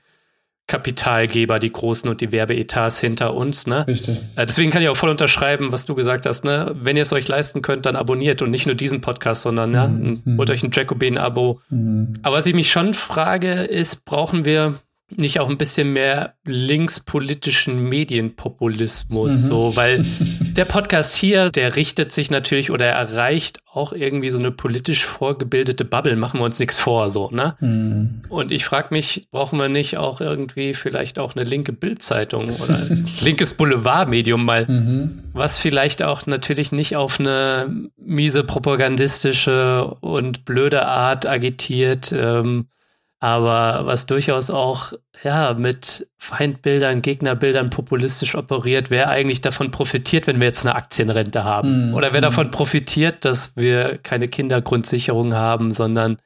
Kapitalgeber, die großen und die Werbeetats hinter uns. Ne? Richtig. Äh, deswegen kann ich auch voll unterschreiben, was du gesagt hast. Ne? Wenn ihr es euch leisten könnt, dann abonniert und nicht nur diesen Podcast, sondern mhm. ja, holt mhm. euch ein Jacobin-Abo. Mhm. Aber was ich mich schon frage, ist, brauchen wir nicht auch ein bisschen mehr linkspolitischen Medienpopulismus, mhm. so, weil <laughs> der Podcast hier, der richtet sich natürlich oder erreicht auch irgendwie so eine politisch vorgebildete Bubble, machen wir uns nichts vor, so, ne? Mhm. Und ich frage mich, brauchen wir nicht auch irgendwie vielleicht auch eine linke Bildzeitung oder ein <laughs> linkes Boulevardmedium mal, mhm. was vielleicht auch natürlich nicht auf eine miese propagandistische und blöde Art agitiert, ähm, aber was durchaus auch ja mit Feindbildern, Gegnerbildern populistisch operiert, wer eigentlich davon profitiert, wenn wir jetzt eine Aktienrente haben? Mhm. Oder wer davon profitiert, dass wir keine Kindergrundsicherung haben, sondern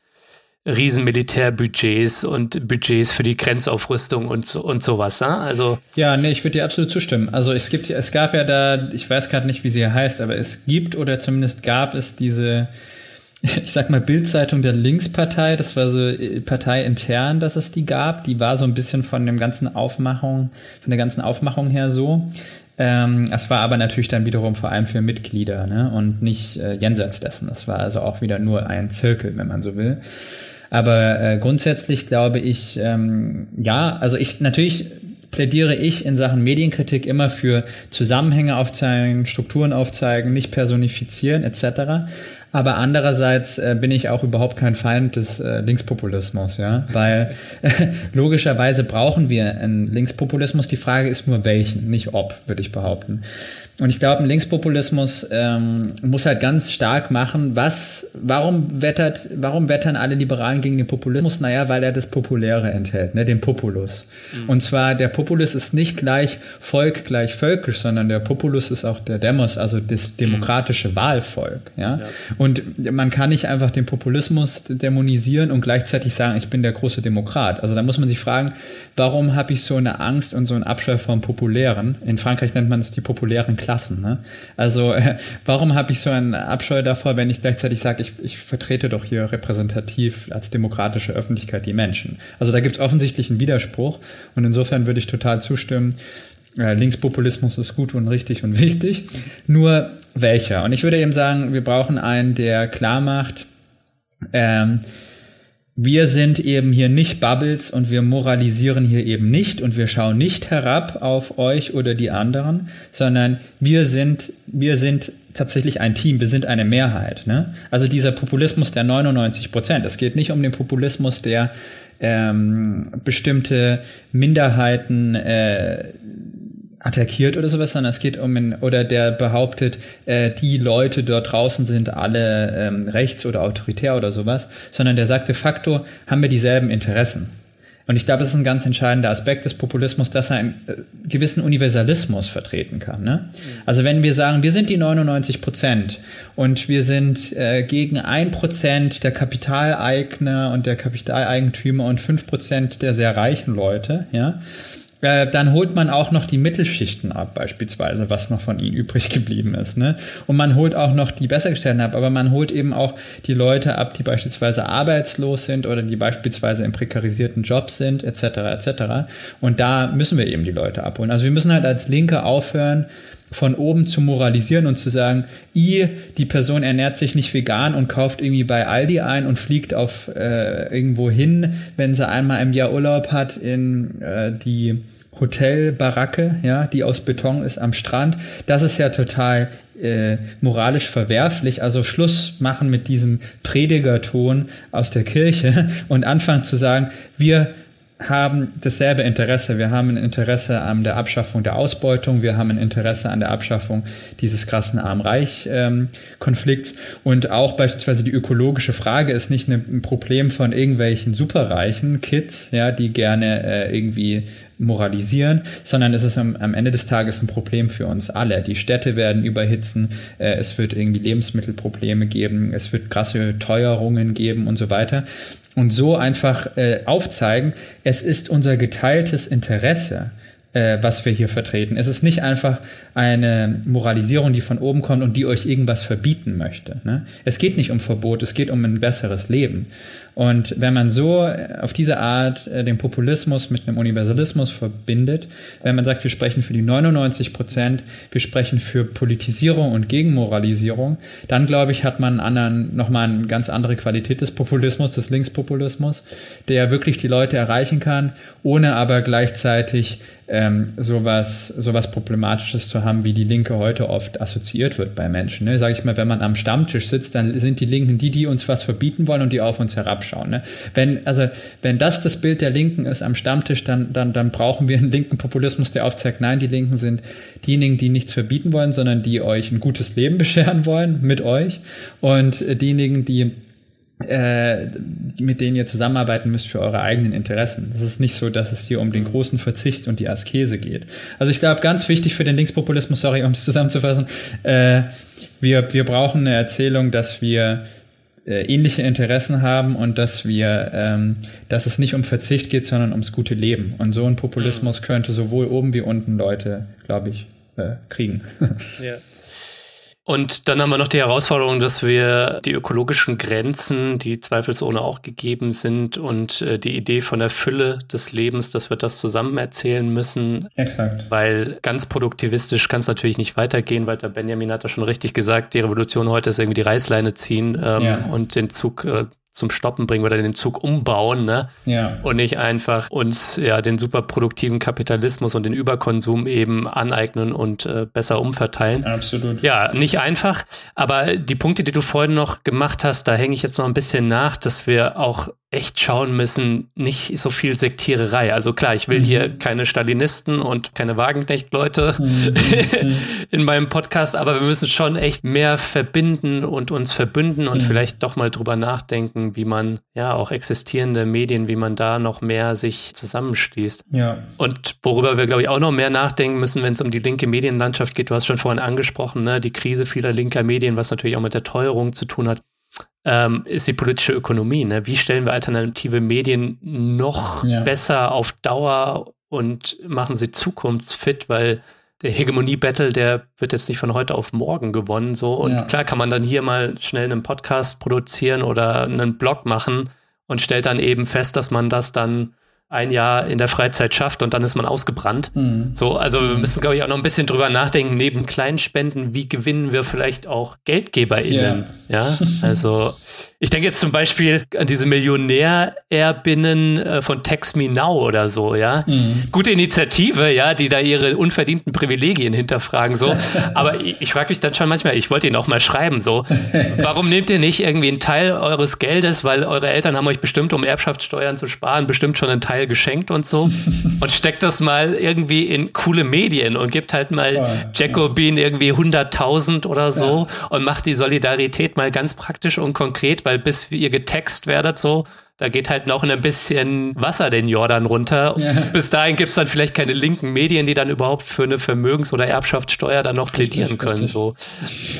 Riesenmilitärbudgets und Budgets für die Grenzaufrüstung und, und sowas. Ne? Also ja, nee, ich würde dir absolut zustimmen. Also es gibt, es gab ja da, ich weiß gerade nicht, wie sie heißt, aber es gibt oder zumindest gab es diese ich <laughs> sag mal, Bildzeitung der Linkspartei, das war so äh, parteiintern, dass es die gab. Die war so ein bisschen von dem ganzen Aufmachung, von der ganzen Aufmachung her so. Ähm, war aber natürlich dann wiederum vor allem für Mitglieder ne? und nicht äh, jenseits dessen. Es war also auch wieder nur ein Zirkel, wenn man so will. Aber äh, grundsätzlich glaube ich, ähm, ja, also ich natürlich plädiere ich in Sachen Medienkritik immer für Zusammenhänge aufzeigen, Strukturen aufzeigen, nicht personifizieren etc. Aber andererseits äh, bin ich auch überhaupt kein Feind des äh, Linkspopulismus, ja, weil äh, <laughs> logischerweise brauchen wir einen Linkspopulismus. Die Frage ist nur welchen, nicht ob, würde ich behaupten. Und ich glaube, ein Linkspopulismus ähm, muss halt ganz stark machen, was, warum wettert, warum wettern alle Liberalen gegen den Populismus? Naja, weil er das Populäre enthält, ne, den Populus. Mhm. Und zwar, der Populus ist nicht gleich Volk gleich völkisch, sondern der Populus ist auch der Demos, also das demokratische. Wahlvolk, ja? ja. Und man kann nicht einfach den Populismus dämonisieren und gleichzeitig sagen, ich bin der große Demokrat. Also da muss man sich fragen, warum habe ich so eine Angst und so einen Abscheu vom Populären? In Frankreich nennt man es die populären Klassen. Ne? Also äh, warum habe ich so einen Abscheu davor, wenn ich gleichzeitig sage, ich, ich vertrete doch hier repräsentativ als demokratische Öffentlichkeit die Menschen? Also da gibt es offensichtlich einen Widerspruch und insofern würde ich total zustimmen. Linkspopulismus ist gut und richtig und wichtig. Nur welcher? Und ich würde eben sagen, wir brauchen einen, der klar macht, ähm, wir sind eben hier nicht Bubbles und wir moralisieren hier eben nicht und wir schauen nicht herab auf euch oder die anderen, sondern wir sind, wir sind tatsächlich ein Team, wir sind eine Mehrheit. Ne? Also dieser Populismus der 99 Prozent. Es geht nicht um den Populismus, der ähm, bestimmte Minderheiten äh, attackiert oder sowas, sondern es geht um einen, oder der behauptet, äh, die Leute dort draußen sind alle ähm, rechts oder autoritär oder sowas, sondern der sagt de facto, haben wir dieselben Interessen. Und ich glaube, das ist ein ganz entscheidender Aspekt des Populismus, dass er einen äh, gewissen Universalismus vertreten kann. Ne? Also wenn wir sagen, wir sind die 99 Prozent und wir sind äh, gegen ein Prozent der Kapitaleigner und der Kapitaleigentümer und fünf Prozent der sehr reichen Leute, ja, äh, dann holt man auch noch die Mittelschichten ab, beispielsweise, was noch von ihnen <laughs> übrig geblieben ist. Ne? Und man holt auch noch die Bessergestellten ab, aber man holt eben auch die Leute ab, die beispielsweise arbeitslos sind oder die beispielsweise in prekarisierten Jobs sind, etc. etc. Und da müssen wir eben die Leute abholen. Also wir müssen halt als Linke aufhören, von oben zu moralisieren und zu sagen, i, die Person ernährt sich nicht vegan und kauft irgendwie bei Aldi ein und fliegt auf äh, irgendwo hin, wenn sie einmal im Jahr Urlaub hat in äh, die Hotelbaracke, ja, die aus Beton ist am Strand. Das ist ja total äh, moralisch verwerflich. Also Schluss machen mit diesem Predigerton aus der Kirche <laughs> und anfangen zu sagen, wir haben dasselbe Interesse. Wir haben ein Interesse an der Abschaffung der Ausbeutung, wir haben ein Interesse an der Abschaffung dieses krassen Arm-Reich-Konflikts. und auch beispielsweise die ökologische Frage ist nicht ein Problem von irgendwelchen superreichen Kids, ja, die gerne äh, irgendwie moralisieren, sondern es ist am, am, Ende des Tages ein Problem für uns alle. Die Städte werden überhitzen, äh, es wird irgendwie Lebensmittelprobleme geben, es wird krasse Teuerungen geben und so weiter und so einfach äh, aufzeigen, es ist unser geteiltes Interesse, äh, was wir hier vertreten. Es ist nicht einfach eine Moralisierung, die von oben kommt und die euch irgendwas verbieten möchte. Ne? Es geht nicht um Verbot, es geht um ein besseres Leben. Und wenn man so äh, auf diese Art äh, den Populismus mit einem Universalismus verbindet, wenn man sagt, wir sprechen für die 99 Prozent, wir sprechen für Politisierung und Gegenmoralisierung, dann glaube ich, hat man anderen, nochmal eine ganz andere Qualität des Populismus, des Linkspopulismus, der wirklich die Leute erreichen kann, ohne aber gleichzeitig ähm, sowas, sowas Problematisches zu haben, wie die Linke heute oft assoziiert wird bei Menschen. Ne? Sag ich mal, wenn man am Stammtisch sitzt, dann sind die Linken die, die uns was verbieten wollen und die auf uns herabschauen abschauen. Ne? Wenn, also, wenn das das Bild der Linken ist am Stammtisch, dann, dann, dann brauchen wir einen linken Populismus, der aufzeigt, nein, die Linken sind diejenigen, die nichts verbieten wollen, sondern die euch ein gutes Leben <laughs> bescheren wollen mit euch. Und diejenigen, die äh, mit denen ihr zusammenarbeiten müsst für eure eigenen Interessen. Es ist nicht so, dass es hier um den großen Verzicht und die Askese geht. Also ich glaube, ganz wichtig für den Linkspopulismus, sorry, um es zusammenzufassen, äh, wir, wir brauchen eine Erzählung, dass wir äh, ähnliche Interessen haben und dass wir, ähm, dass es nicht um Verzicht geht, sondern ums gute Leben. Und so ein Populismus mhm. könnte sowohl oben wie unten Leute, glaube ich, äh, kriegen. Ja. <laughs> Und dann haben wir noch die Herausforderung, dass wir die ökologischen Grenzen, die zweifelsohne auch gegeben sind und äh, die Idee von der Fülle des Lebens, dass wir das zusammen erzählen müssen. Exakt. Weil ganz produktivistisch kann es natürlich nicht weitergehen, weil der Benjamin hat da schon richtig gesagt, die Revolution heute ist irgendwie die Reißleine ziehen ähm, ja. und den Zug äh, zum Stoppen bringen oder den Zug umbauen, ne? Ja. Und nicht einfach uns ja den superproduktiven Kapitalismus und den Überkonsum eben aneignen und äh, besser umverteilen. Absolut. Ja, nicht einfach, aber die Punkte, die du vorhin noch gemacht hast, da hänge ich jetzt noch ein bisschen nach, dass wir auch echt schauen müssen, nicht so viel Sektiererei. Also klar, ich will mhm. hier keine Stalinisten und keine Wagenknecht-Leute mhm. <laughs> in meinem Podcast, aber wir müssen schon echt mehr verbinden und uns verbünden und mhm. vielleicht doch mal drüber nachdenken, wie man ja auch existierende Medien, wie man da noch mehr sich zusammenschließt. Ja. Und worüber wir, glaube ich, auch noch mehr nachdenken müssen, wenn es um die linke Medienlandschaft geht, du hast schon vorhin angesprochen, ne, die Krise vieler linker Medien, was natürlich auch mit der Teuerung zu tun hat ähm, ist die politische Ökonomie. Ne? Wie stellen wir alternative Medien noch ja. besser auf Dauer und machen sie zukunftsfit, weil der Hegemonie-Battle, der wird jetzt nicht von heute auf morgen gewonnen, so. Und ja. klar kann man dann hier mal schnell einen Podcast produzieren oder einen Blog machen und stellt dann eben fest, dass man das dann ein Jahr in der Freizeit schafft und dann ist man ausgebrannt. Mhm. So, also wir müssen, glaube ich, auch noch ein bisschen drüber nachdenken, neben Kleinspenden, wie gewinnen wir vielleicht auch GeldgeberInnen? Yeah. Ja, also ich denke jetzt zum Beispiel an diese Millionärerbinnen äh, von Text Me Now oder so, ja. Mhm. Gute Initiative, ja, die da ihre unverdienten Privilegien hinterfragen, so. <laughs> Aber ich, ich frage mich dann schon manchmal, ich wollte Ihnen auch mal schreiben, so. <laughs> Warum nehmt ihr nicht irgendwie einen Teil eures Geldes, weil eure Eltern haben euch bestimmt, um Erbschaftssteuern zu sparen, bestimmt schon einen Teil geschenkt und so <laughs> und steckt das mal irgendwie in coole Medien und gibt halt mal Voll, Jacobin ja. irgendwie 100.000 oder so ja. und macht die Solidarität mal ganz praktisch und konkret, weil bis ihr getext werdet so, da geht halt noch ein bisschen Wasser den Jordan runter. Ja. Bis dahin gibt es dann vielleicht keine linken Medien, die dann überhaupt für eine Vermögens- oder Erbschaftssteuer dann noch plädieren richtig, können. Richtig. So.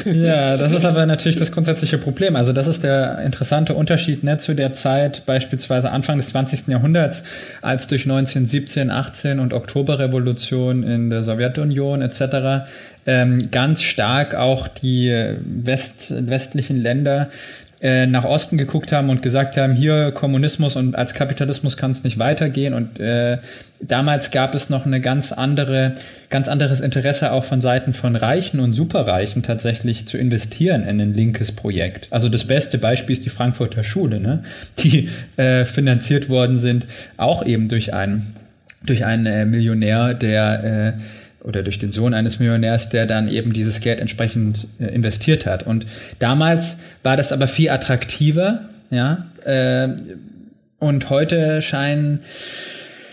Ja, das ist aber natürlich das grundsätzliche Problem. Also das ist der interessante Unterschied ne, zu der Zeit, beispielsweise Anfang des 20. Jahrhunderts, als durch 1917, 18 und Oktoberrevolution in der Sowjetunion etc. Ähm, ganz stark auch die West, westlichen Länder äh, nach Osten geguckt haben und gesagt haben, hier Kommunismus und als Kapitalismus kann es nicht weitergehen. Und äh, damals gab es noch eine ganz andere, ganz anderes Interesse auch von Seiten von Reichen und Superreichen tatsächlich zu investieren in ein linkes Projekt. Also das beste Beispiel ist die Frankfurter Schule, ne? die äh, finanziert worden sind, auch eben durch einen durch einen äh, Millionär, der äh, oder durch den Sohn eines Millionärs, der dann eben dieses Geld entsprechend äh, investiert hat. Und damals war das aber viel attraktiver, ja. Äh, und heute scheinen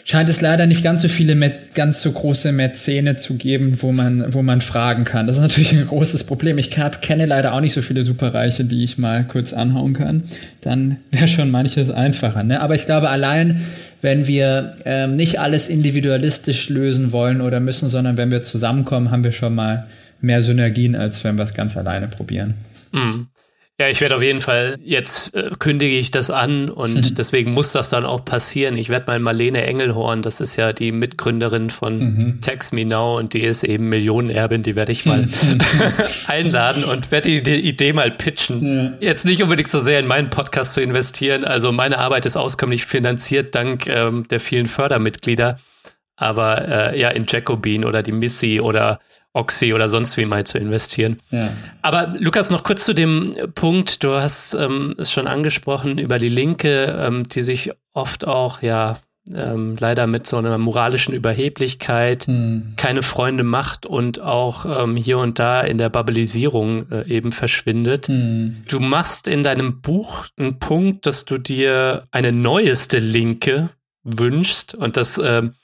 scheint es leider nicht ganz so viele, ganz so große Mäzene zu geben, wo man, wo man fragen kann. Das ist natürlich ein großes Problem. Ich kenne leider auch nicht so viele Superreiche, die ich mal kurz anhauen kann. Dann wäre schon manches einfacher. Ne? Aber ich glaube, allein wenn wir ähm, nicht alles individualistisch lösen wollen oder müssen, sondern wenn wir zusammenkommen, haben wir schon mal mehr Synergien, als wenn wir es ganz alleine probieren. Mhm. Ja, ich werde auf jeden Fall, jetzt äh, kündige ich das an und mhm. deswegen muss das dann auch passieren. Ich werde mal Marlene Engelhorn, das ist ja die Mitgründerin von mhm. Text Me Now und die ist eben Millionenerbin, die werde ich mal mhm. <laughs> <laughs> einladen und werde die, die, Idee mal pitchen. Ja. Jetzt nicht unbedingt so sehr in meinen Podcast zu investieren. Also meine Arbeit ist auskömmlich finanziert dank ähm, der vielen Fördermitglieder. Aber äh, ja, in Jacobin oder die Missy oder Oxy oder sonst wie mal zu investieren. Ja. Aber Lukas, noch kurz zu dem Punkt, du hast ähm, es schon angesprochen über die Linke, ähm, die sich oft auch, ja, ähm, leider mit so einer moralischen Überheblichkeit hm. keine Freunde macht und auch ähm, hier und da in der Babilisierung äh, eben verschwindet. Hm. Du machst in deinem Buch einen Punkt, dass du dir eine neueste Linke wünschst und das ähm,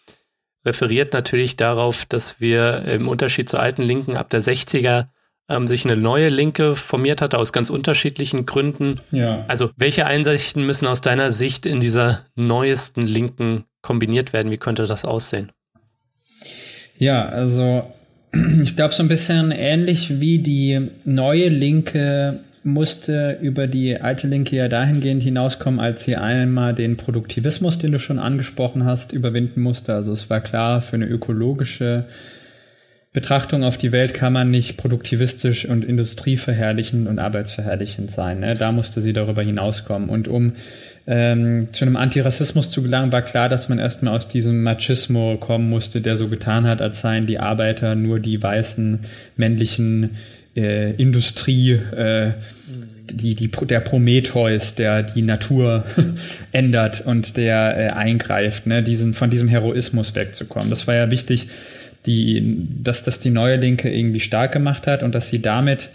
referiert natürlich darauf, dass wir im Unterschied zur alten Linken ab der 60er ähm, sich eine neue Linke formiert hatte aus ganz unterschiedlichen Gründen. Ja. Also welche Einsichten müssen aus deiner Sicht in dieser neuesten Linken kombiniert werden? Wie könnte das aussehen? Ja, also <clears throat> ich glaube so ein bisschen ähnlich wie die neue Linke musste über die alte Linke ja dahingehend hinauskommen, als sie einmal den Produktivismus, den du schon angesprochen hast, überwinden musste. Also es war klar, für eine ökologische Betrachtung auf die Welt kann man nicht produktivistisch und industrieverherrlichend und arbeitsverherrlichend sein. Ne? Da musste sie darüber hinauskommen. Und um ähm, zu einem Antirassismus zu gelangen, war klar, dass man erstmal aus diesem Machismo kommen musste, der so getan hat, als seien die Arbeiter nur die weißen männlichen äh, Industrie, äh, die, die, der Prometheus, der die Natur <laughs> ändert und der äh, eingreift, ne, diesen, von diesem Heroismus wegzukommen. Das war ja wichtig, die, dass das die neue Linke irgendwie stark gemacht hat und dass sie damit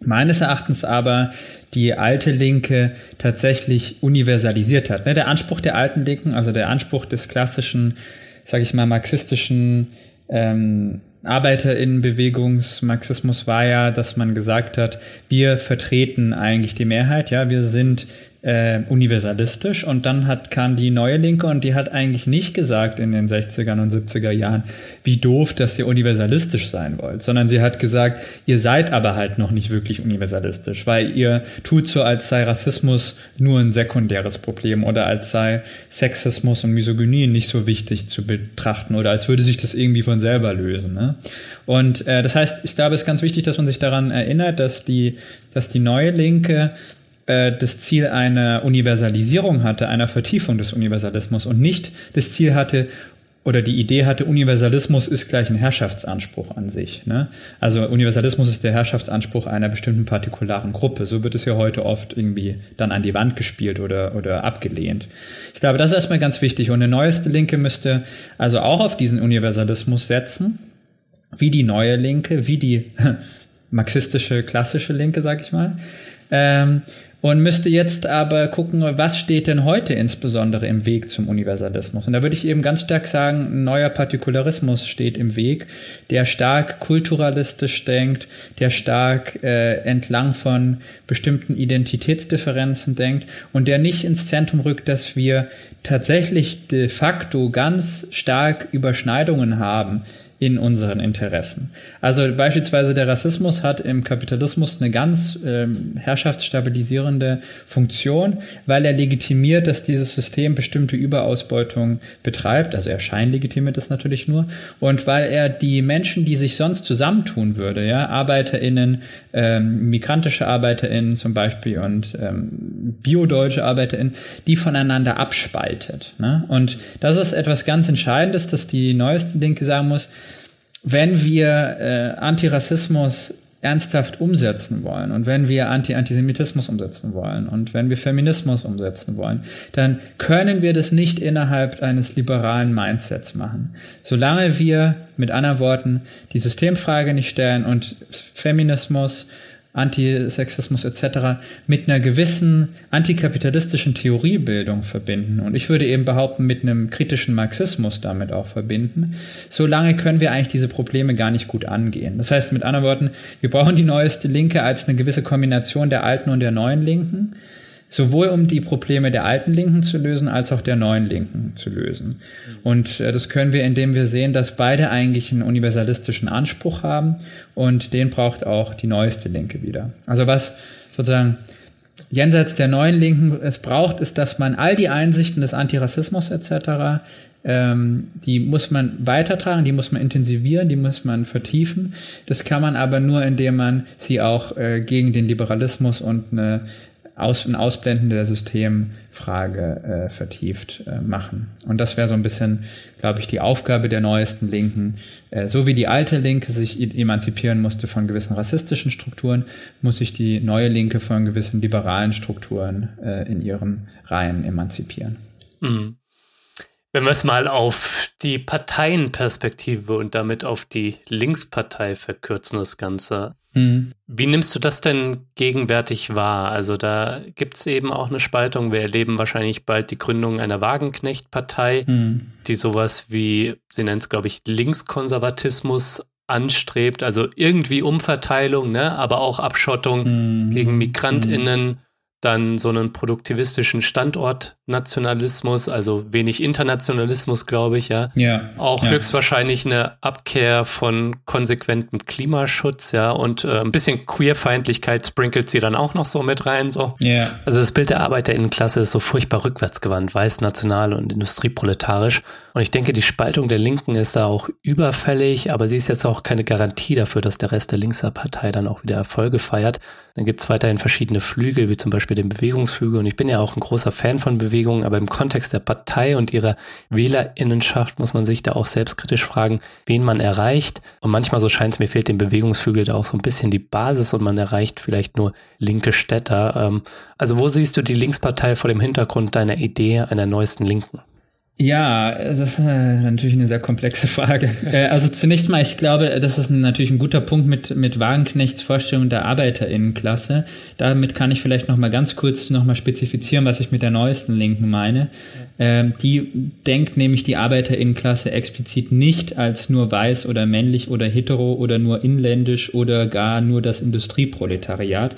meines Erachtens aber die alte Linke tatsächlich universalisiert hat. Ne, der Anspruch der alten Linken, also der Anspruch des klassischen, sage ich mal, marxistischen ähm, Arbeiterinnenbewegungsmarxismus war ja, dass man gesagt hat, wir vertreten eigentlich die Mehrheit, ja, wir sind äh, universalistisch und dann hat, kam die neue Linke und die hat eigentlich nicht gesagt in den 60ern und 70er Jahren, wie doof, dass ihr universalistisch sein wollt, sondern sie hat gesagt, ihr seid aber halt noch nicht wirklich universalistisch, weil ihr tut so, als sei Rassismus nur ein sekundäres Problem oder als sei Sexismus und Misogynie nicht so wichtig zu betrachten oder als würde sich das irgendwie von selber lösen. Ne? Und äh, das heißt, ich glaube, es ist ganz wichtig, dass man sich daran erinnert, dass die, dass die neue Linke äh, das Ziel einer Universalisierung hatte, einer Vertiefung des Universalismus und nicht das Ziel hatte, oder die Idee hatte, Universalismus ist gleich ein Herrschaftsanspruch an sich. Ne? Also Universalismus ist der Herrschaftsanspruch einer bestimmten partikularen Gruppe. So wird es ja heute oft irgendwie dann an die Wand gespielt oder, oder abgelehnt. Ich glaube, das ist erstmal ganz wichtig. Und eine neueste Linke müsste also auch auf diesen Universalismus setzen, wie die neue Linke, wie die <laughs> marxistische, klassische Linke, sag ich mal. Ähm, und müsste jetzt aber gucken, was steht denn heute insbesondere im Weg zum Universalismus. Und da würde ich eben ganz stark sagen, ein neuer Partikularismus steht im Weg, der stark kulturalistisch denkt, der stark äh, entlang von bestimmten Identitätsdifferenzen denkt und der nicht ins Zentrum rückt, dass wir tatsächlich de facto ganz stark Überschneidungen haben in unseren Interessen. Also beispielsweise der Rassismus hat im Kapitalismus eine ganz ähm, herrschaftsstabilisierende Funktion, weil er legitimiert, dass dieses System bestimmte Überausbeutung betreibt. Also er scheinlegitimiert es natürlich nur. Und weil er die Menschen, die sich sonst zusammentun würde, ja, ArbeiterInnen, ähm, migrantische ArbeiterInnen zum Beispiel und ähm, biodeutsche ArbeiterInnen, die voneinander abspaltet. Ne? Und das ist etwas ganz Entscheidendes, dass die neueste Linke sagen muss, wenn wir äh, Antirassismus ernsthaft umsetzen wollen und wenn wir Anti-Antisemitismus umsetzen wollen und wenn wir Feminismus umsetzen wollen, dann können wir das nicht innerhalb eines liberalen Mindsets machen. Solange wir, mit anderen Worten, die Systemfrage nicht stellen und Feminismus Antisexismus etc. mit einer gewissen antikapitalistischen Theoriebildung verbinden. Und ich würde eben behaupten, mit einem kritischen Marxismus damit auch verbinden. Solange können wir eigentlich diese Probleme gar nicht gut angehen. Das heißt, mit anderen Worten, wir brauchen die neueste Linke als eine gewisse Kombination der alten und der neuen Linken sowohl um die Probleme der alten Linken zu lösen, als auch der neuen Linken zu lösen. Und äh, das können wir, indem wir sehen, dass beide eigentlich einen universalistischen Anspruch haben und den braucht auch die neueste Linke wieder. Also was sozusagen jenseits der neuen Linken es braucht, ist, dass man all die Einsichten des Antirassismus etc., ähm, die muss man weitertragen, die muss man intensivieren, die muss man vertiefen. Das kann man aber nur, indem man sie auch äh, gegen den Liberalismus und eine aus, ein Ausblenden der Systemfrage äh, vertieft äh, machen. Und das wäre so ein bisschen, glaube ich, die Aufgabe der neuesten Linken. Äh, so wie die alte Linke sich emanzipieren musste von gewissen rassistischen Strukturen, muss sich die neue Linke von gewissen liberalen Strukturen äh, in ihren Reihen emanzipieren. Mhm. Wenn wir es mal auf die Parteienperspektive und damit auf die Linkspartei verkürzen, das Ganze. Mhm. Wie nimmst du das denn gegenwärtig wahr? Also da gibt es eben auch eine Spaltung. Wir erleben wahrscheinlich bald die Gründung einer Wagenknecht-Partei, mhm. die sowas wie, sie nennt es, glaube ich, Linkskonservatismus anstrebt, also irgendwie Umverteilung, ne, aber auch Abschottung mhm. gegen MigrantInnen dann so einen produktivistischen Standortnationalismus, also wenig Internationalismus, glaube ich, ja. Ja. Auch ja. höchstwahrscheinlich eine Abkehr von konsequentem Klimaschutz, ja, und äh, ein bisschen Queerfeindlichkeit sprinkelt sie dann auch noch so mit rein, so. Ja. Also das Bild der Arbeiterinnenklasse ist so furchtbar rückwärtsgewandt, weiß, national und industrieproletarisch. Und ich denke, die Spaltung der Linken ist da auch überfällig, aber sie ist jetzt auch keine Garantie dafür, dass der Rest der Linkserpartei dann auch wieder Erfolge feiert. Dann gibt es weiterhin verschiedene Flügel, wie zum Beispiel den Bewegungsflügel. Und ich bin ja auch ein großer Fan von Bewegungen, aber im Kontext der Partei und ihrer Wählerinnenschaft muss man sich da auch selbstkritisch fragen, wen man erreicht. Und manchmal, so scheint es mir, fehlt dem Bewegungsflügel da auch so ein bisschen die Basis und man erreicht vielleicht nur linke Städter. Ähm, also wo siehst du die Linkspartei vor dem Hintergrund deiner Idee einer neuesten Linken? Ja, das ist äh, natürlich eine sehr komplexe Frage. <laughs> Äh, also zunächst mal, ich glaube, das ist natürlich ein guter Punkt mit, mit Wagenknechts Vorstellung der Arbeiterinnenklasse. Damit kann ich vielleicht noch mal ganz kurz noch mal spezifizieren, was ich mit der neuesten Linken meine. Ähm, die denkt nämlich die Arbeiterinnenklasse explizit nicht als nur weiß oder männlich oder hetero oder nur inländisch oder gar nur das Industrieproletariat,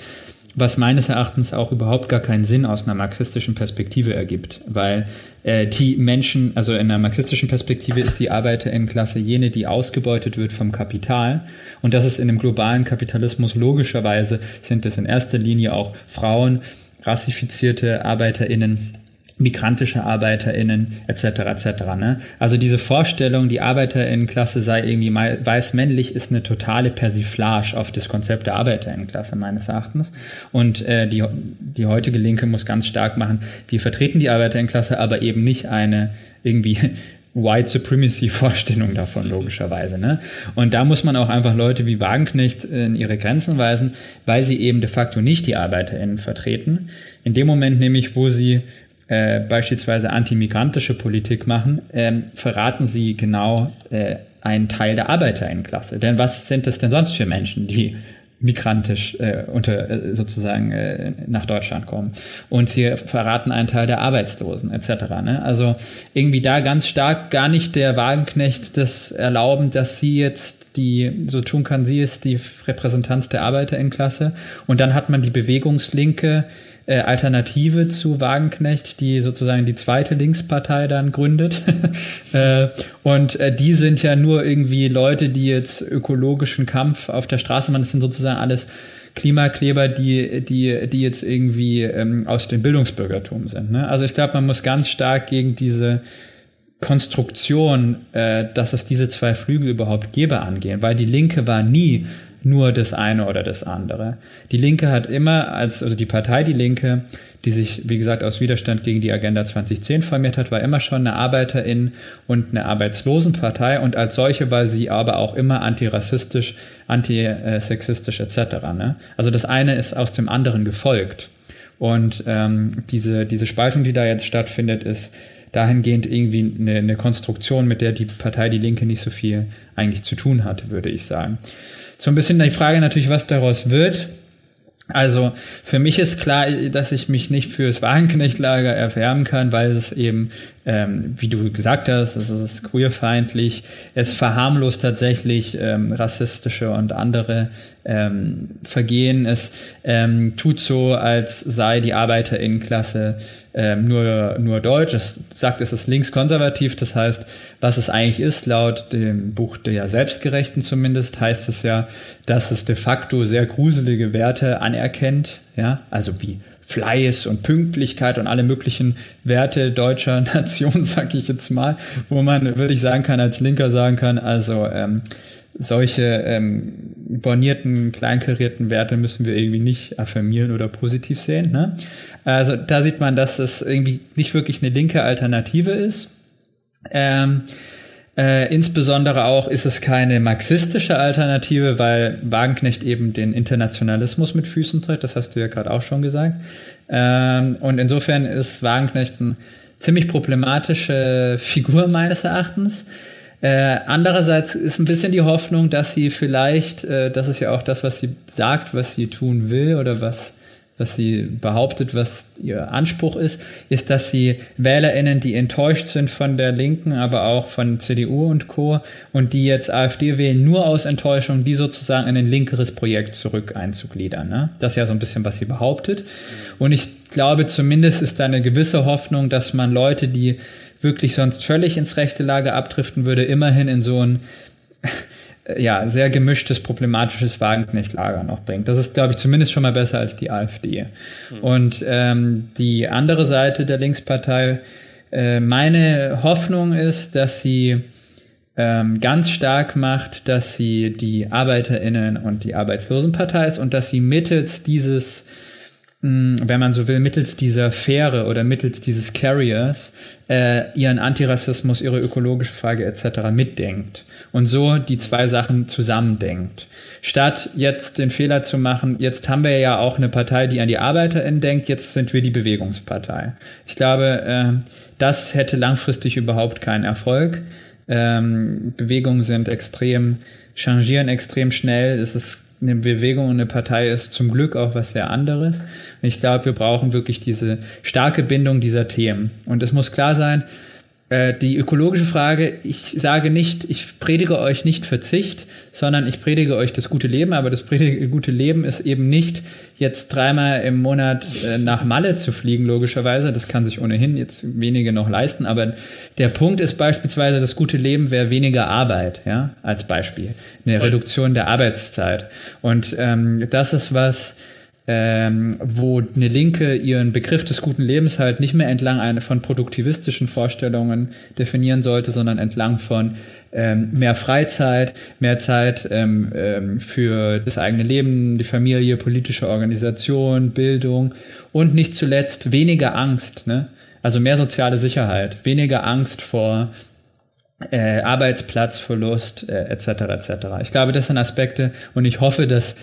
was meines Erachtens auch überhaupt gar keinen Sinn aus einer marxistischen Perspektive ergibt, weil äh, die Menschen, also in einer marxistischen Perspektive ist die Arbeiterinnenklasse jene, die ausgebeutet wird vom Kapital. Und das ist in einem globalen Kapitalismus logischerweise sind es in erster Linie auch Frauen, rassifizierte Arbeiterinnen, migrantische ArbeiterInnen etc. etc. Ne? Also diese Vorstellung, die ArbeiterInnenklasse sei irgendwie weiß-männlich, ist eine totale Persiflage auf das Konzept der ArbeiterInnenklasse meines Erachtens. Und äh, die, die heutige Linke muss ganz stark machen, wir vertreten die ArbeiterInnenklasse, aber eben nicht eine irgendwie <laughs> White Supremacy Vorstellung davon, logischerweise. Ne? Und da muss man auch einfach Leute wie Wagenknecht in ihre Grenzen weisen, weil sie eben de facto nicht die ArbeiterInnen vertreten. In dem Moment nämlich, wo sie äh, beispielsweise antimigrantische Politik machen, ähm, verraten sie genau äh, einen Teil der Arbeiterinnenklasse. Denn was sind das denn sonst für Menschen, die migrantisch äh, unter äh, sozusagen äh, nach Deutschland kommen und sie verraten einen Teil der Arbeitslosen etc. Ne? Also irgendwie da ganz stark gar nicht der Wagenknecht das erlauben, dass sie jetzt die so tun kann, sie ist die Repräsentanz der Arbeiterinnenklasse und dann hat man die Bewegungslinke äh, Alternative zu Wagenknecht, die sozusagen die zweite Linkspartei dann gründet. <laughs> äh, und äh, die sind ja nur irgendwie Leute, die jetzt ökologischen Kampf auf der Straße machen. Das sind sozusagen alles Klimakleber, die, die, die jetzt irgendwie ähm, aus dem Bildungsbürgertum sind. Ne? Also ich glaube, man muss ganz stark gegen diese Konstruktion, dass es diese zwei Flügel überhaupt gäbe, angehen, weil die Linke war nie nur das eine oder das andere. Die Linke hat immer als, also die Partei Die Linke, die sich, wie gesagt, aus Widerstand gegen die Agenda 2010 formiert hat, war immer schon eine Arbeiterin und eine Arbeitslosenpartei und als solche war sie aber auch immer antirassistisch, antisexistisch etc. Ne? Also das eine ist aus dem anderen gefolgt. Und ähm, diese, diese Spaltung, die da jetzt stattfindet, ist dahingehend irgendwie eine, eine Konstruktion, mit der die Partei Die Linke nicht so viel eigentlich zu tun hatte, würde ich sagen. So ein bisschen die Frage natürlich, was daraus wird. Also für mich ist klar, dass ich mich nicht fürs Wagenknechtlager erwärmen kann, weil es eben, ähm, wie du gesagt hast, es ist queerfeindlich, es verharmlost tatsächlich ähm, rassistische und andere ähm, Vergehen. Es ähm, tut so, als sei die Arbeiterinnenklasse ähm, nur, nur deutsch. Es sagt, es ist linkskonservativ. Das heißt, was es eigentlich ist, laut dem Buch der Selbstgerechten zumindest, heißt es ja, dass es de facto sehr gruselige Werte anerkennt. Ja, also wie Fleiß und Pünktlichkeit und alle möglichen Werte deutscher <laughs> Nation, sag ich jetzt mal, wo man wirklich sagen kann, als Linker sagen kann, also ähm, solche ähm, bornierten, kleinkarierten Werte müssen wir irgendwie nicht affirmieren oder positiv sehen. Ne? Also da sieht man, dass es irgendwie nicht wirklich eine linke Alternative ist. Ähm, äh, insbesondere auch ist es keine marxistische Alternative, weil Wagenknecht eben den Internationalismus mit Füßen tritt. Das hast du ja gerade auch schon gesagt. Ähm, und insofern ist Wagenknecht eine ziemlich problematische Figur meines Erachtens. Äh, andererseits ist ein bisschen die Hoffnung, dass sie vielleicht, äh, das ist ja auch das, was sie sagt, was sie tun will oder was, was sie behauptet, was ihr Anspruch ist, ist, dass sie WählerInnen, die enttäuscht sind von der Linken, aber auch von CDU und Co. und die jetzt AfD wählen, nur aus Enttäuschung, die sozusagen in ein linkeres Projekt zurück einzugliedern. Ne? Das ist ja so ein bisschen, was sie behauptet. Und ich glaube, zumindest ist da eine gewisse Hoffnung, dass man Leute, die wirklich sonst völlig ins rechte Lager abdriften würde, immerhin in so ein ja, sehr gemischtes, problematisches Wagenknecht-Lager noch bringt. Das ist, glaube ich, zumindest schon mal besser als die AfD. Mhm. Und ähm, die andere Seite der Linkspartei Äh, meine Hoffnung ist, dass sie ähm, ganz stark macht, dass sie die ArbeiterInnen und die Arbeitslosenpartei ist und dass sie mittels dieses wenn man so will, mittels dieser Fähre oder mittels dieses Carriers äh, ihren Antirassismus, ihre ökologische Frage etc. mitdenkt und so die zwei Sachen zusammendenkt. Statt jetzt den Fehler zu machen, jetzt haben wir ja auch eine Partei, die an die ArbeiterInnen denkt, jetzt sind wir die Bewegungspartei. Ich glaube, äh, das hätte langfristig überhaupt keinen Erfolg. Ähm, Bewegungen sind extrem, changieren extrem schnell. Es ist eine Bewegung und eine Partei ist zum Glück auch was sehr anderes. Und ich glaube, wir brauchen wirklich diese starke Bindung dieser Themen. Und es muss klar sein, äh, die ökologische Frage, ich sage nicht, ich predige euch nicht Verzicht, sondern ich predige euch das gute Leben, aber das gute Leben ist eben nicht jetzt dreimal im Monat äh, nach Malle zu fliegen, logischerweise. Das kann sich ohnehin jetzt wenige noch leisten, aber der Punkt ist beispielsweise, das gute Leben wäre weniger Arbeit, ja, als Beispiel. Eine Reduktion der Arbeitszeit. Und ähm, das ist was, ähm, wo eine Linke ihren Begriff des guten Lebens halt nicht mehr entlang eine von produktivistischen Vorstellungen definieren sollte, sondern entlang von ähm, mehr Freizeit, mehr Zeit ähm, ähm, für das eigene Leben, die Familie, politische Organisation, Bildung und nicht zuletzt weniger Angst, ne? Also mehr soziale Sicherheit, weniger Angst vor äh, Arbeitsplatzverlust äh, etc. etc. Ich glaube, das sind Aspekte und ich hoffe, dass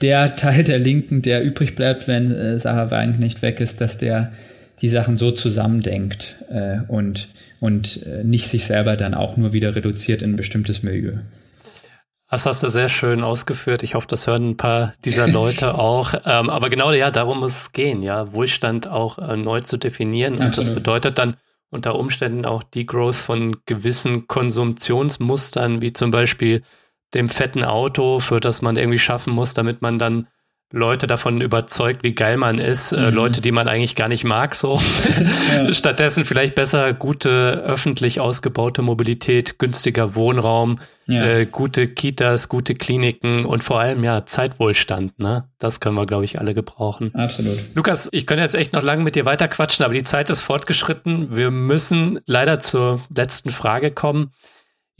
der Teil der Linken, der übrig bleibt, wenn äh, Sarah Wagenknecht weg ist, dass der die Sachen so zusammendenkt äh, und, und äh, nicht sich selber dann auch nur wieder reduziert in ein bestimmtes Milieu. Das hast du sehr schön ausgeführt. Ich hoffe, das hören ein paar dieser Leute <laughs> auch. Ähm, aber genau ja, darum muss es gehen, ja, Wohlstand auch äh, neu zu definieren. Und Absolut. das bedeutet dann unter Umständen auch die Growth von gewissen Konsumptionsmustern, wie zum Beispiel dem fetten Auto, für das man irgendwie schaffen muss, damit man dann Leute davon überzeugt, wie geil man ist, äh, mhm. Leute, die man eigentlich gar nicht mag, so. <laughs> ja. Stattdessen vielleicht besser gute öffentlich ausgebaute Mobilität, günstiger Wohnraum, ja. äh, gute Kitas, gute Kliniken und vor allem ja Zeitwohlstand, ne? Das können wir, glaube ich, alle gebrauchen. Absolut. Lukas, ich könnte jetzt echt noch lange mit dir weiterquatschen, aber die Zeit ist fortgeschritten. Wir müssen leider zur letzten Frage kommen.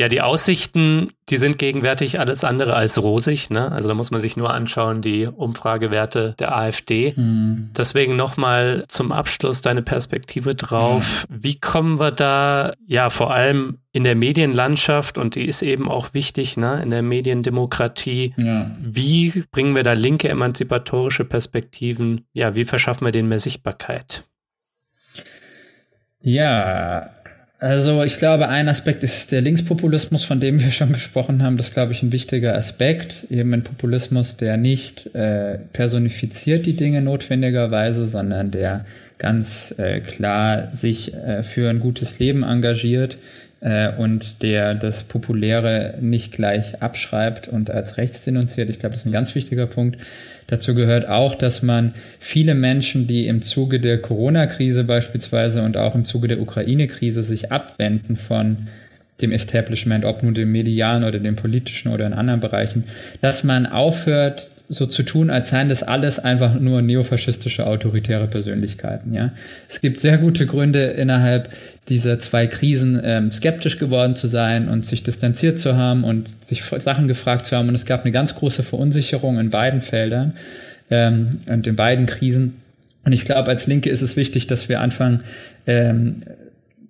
Ja, die Aussichten, die sind gegenwärtig alles andere als rosig. Ne? Also da muss man sich nur anschauen, die Umfragewerte der AfD. Mhm. Deswegen nochmal zum Abschluss deine Perspektive drauf. Mhm. Wie kommen wir da, ja, vor allem in der Medienlandschaft, und die ist eben auch wichtig, ne, in der Mediendemokratie, ja. wie bringen wir da linke emanzipatorische Perspektiven, ja, wie verschaffen wir denen mehr Sichtbarkeit? Ja, also ich glaube, ein Aspekt ist der Linkspopulismus, von dem wir <laughs> schon gesprochen haben. Das ist, glaube ich, ein wichtiger Aspekt. Eben ein Populismus, der nicht äh, personifiziert die Dinge notwendigerweise, sondern der ganz äh, klar sich äh, für ein gutes Leben engagiert äh, und der das Populäre nicht gleich abschreibt und als rechts denunziert. Ich glaube, das ist ein ganz wichtiger Punkt. Dazu gehört auch, dass man viele Menschen, die im Zuge der Corona-Krise beispielsweise und auch im Zuge der Ukraine-Krise sich abwenden von dem Establishment, ob nun dem medialen oder dem politischen oder in anderen Bereichen, dass man aufhört, so zu tun, als seien das alles einfach nur neofaschistische autoritäre Persönlichkeiten. Ja, es gibt sehr gute Gründe innerhalb dieser zwei Krisen ähm, skeptisch geworden zu sein und sich distanziert zu haben und sich Sachen gefragt zu haben. Und es gab eine ganz große Verunsicherung in beiden Feldern ähm, und in beiden Krisen. Und ich glaube, als Linke ist es wichtig, dass wir anfangen, ähm,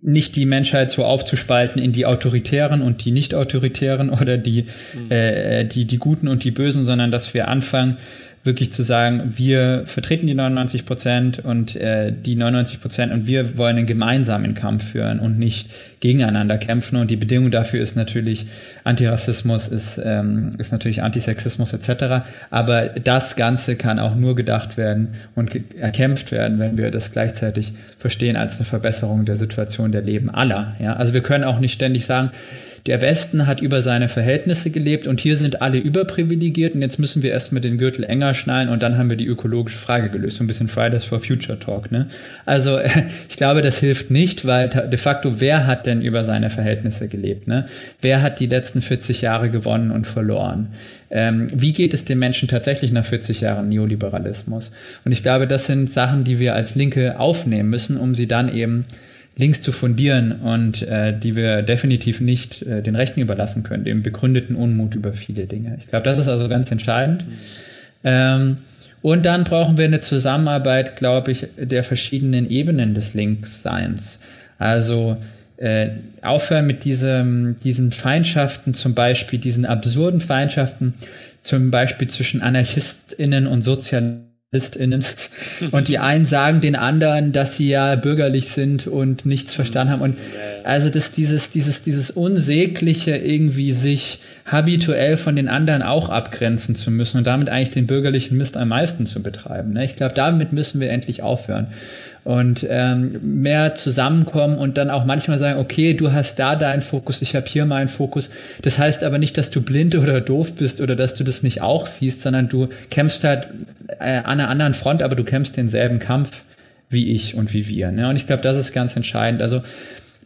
nicht die Menschheit so aufzuspalten in die autoritären und die nicht autoritären oder die, mhm. äh, die, die Guten und die Bösen, sondern dass wir anfangen, wirklich zu sagen, wir vertreten die 99 Prozent und äh, die 99 Prozent und wir wollen einen gemeinsamen Kampf führen und nicht gegeneinander kämpfen. Und die Bedingung dafür ist natürlich Antirassismus, ist, ähm, ist natürlich Antisexismus etc. Aber das Ganze kann auch nur gedacht werden und erkämpft werden, wenn wir das gleichzeitig verstehen als eine Verbesserung der Situation der Leben aller. Ja? Also wir können auch nicht ständig sagen, der Westen hat über seine Verhältnisse gelebt und hier sind alle überprivilegiert und jetzt müssen wir erstmal den Gürtel enger schnallen und dann haben wir die ökologische Frage gelöst. So ein bisschen Fridays for Future Talk, ne? Also ich glaube, das hilft nicht, weil de facto, wer hat denn über seine Verhältnisse gelebt, ne? Wer hat die letzten 40 Jahre gewonnen und verloren? Ähm, wie geht es den Menschen tatsächlich nach 40 Jahren Neoliberalismus? Und ich glaube, das sind Sachen, die wir als Linke aufnehmen müssen, um sie dann eben Links zu fundieren und äh, die wir definitiv nicht äh, den Rechten überlassen können, dem begründeten Unmut über viele Dinge. Ich glaube, das ist also ganz entscheidend. Ähm, und dann brauchen wir eine Zusammenarbeit, glaube ich, der verschiedenen Ebenen des Linksseins. Also äh, aufhören mit diesem, diesen Feindschaften, zum Beispiel diesen absurden Feindschaften, zum Beispiel zwischen AnarchistInnen und SozialistInnen. <laughs> und die einen sagen den anderen, dass sie ja bürgerlich sind und nichts verstanden haben. Und also das, dieses, dieses, dieses Unsägliche irgendwie sich habituell von den anderen auch abgrenzen zu müssen und damit eigentlich den bürgerlichen Mist am meisten zu betreiben. Ne? Ich glaube, damit müssen wir endlich aufhören und ähm, mehr zusammenkommen und dann auch manchmal sagen, okay, du hast da deinen Fokus, ich habe hier meinen Fokus. Das heißt aber nicht, dass du blind oder doof bist oder dass du das nicht auch siehst, sondern du kämpfst halt äh, an einer anderen Front, aber du kämpfst denselben Kampf wie ich und wie wir. Ne? Und ich glaube, das ist ganz entscheidend. Also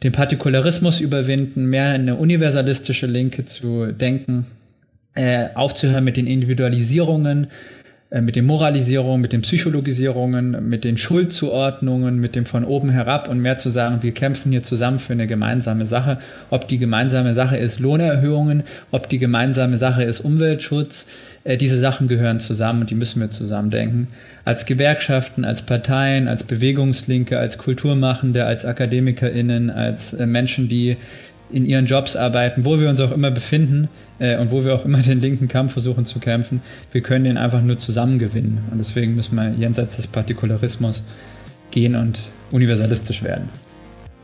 den Partikularismus überwinden, mehr eine universalistische Linke zu denken, äh, aufzuhören mit den Individualisierungen, mit den Moralisierungen, mit den Psychologisierungen, mit den Schuldzuordnungen, mit dem von oben herab und mehr zu sagen, wir kämpfen hier zusammen für eine gemeinsame Sache. Ob die gemeinsame Sache ist Lohnerhöhungen, ob die gemeinsame Sache ist Umweltschutz, äh, diese Sachen gehören zusammen und die müssen wir zusammen denken als Gewerkschaften, als Parteien, als Bewegungslinke, als Kulturmachende, als AkademikerInnen, als äh, Menschen, die in ihren Jobs arbeiten, wo wir uns auch immer befinden äh, und wo wir auch immer den linken Kampf versuchen zu kämpfen, wir können den einfach nur zusammen gewinnen. Und deswegen müssen wir jenseits des Partikularismus gehen und universalistisch werden.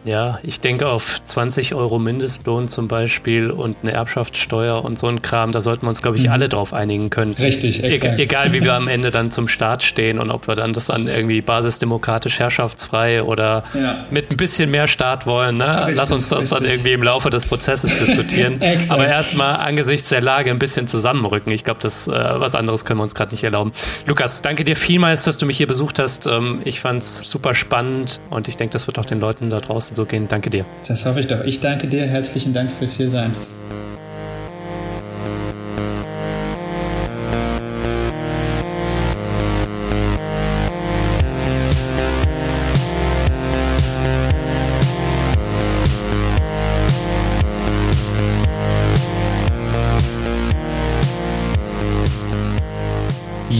Ja, ich denke auf 20 Euro Mindestlohn zum Beispiel und eine Erbschaftssteuer und so ein Kram, da sollten wir uns, glaube ich, mhm. alle drauf einigen können. Richtig, exakt. E egal, wie wir am Ende dann zum Start stehen und ob wir dann das dann irgendwie basisdemokratisch herrschaftsfrei oder ja. mit ein bisschen mehr Staat wollen. Ne? Richtig, Lass uns das richtig. dann irgendwie im Laufe des Prozesses <laughs> diskutieren. Aber erstmal angesichts der Lage ein bisschen zusammenrücken. Ich glaube, das äh, was anderes können wir uns gerade nicht erlauben. Lukas, danke dir vielmals, dass du mich hier besucht hast. Ähm, ich fand es super spannend und ich denke, das wird auch den Leuten da draußen so gehen. Danke dir. Das hoffe ich doch. Ich danke dir. Herzlichen Dank fürs Hiersein.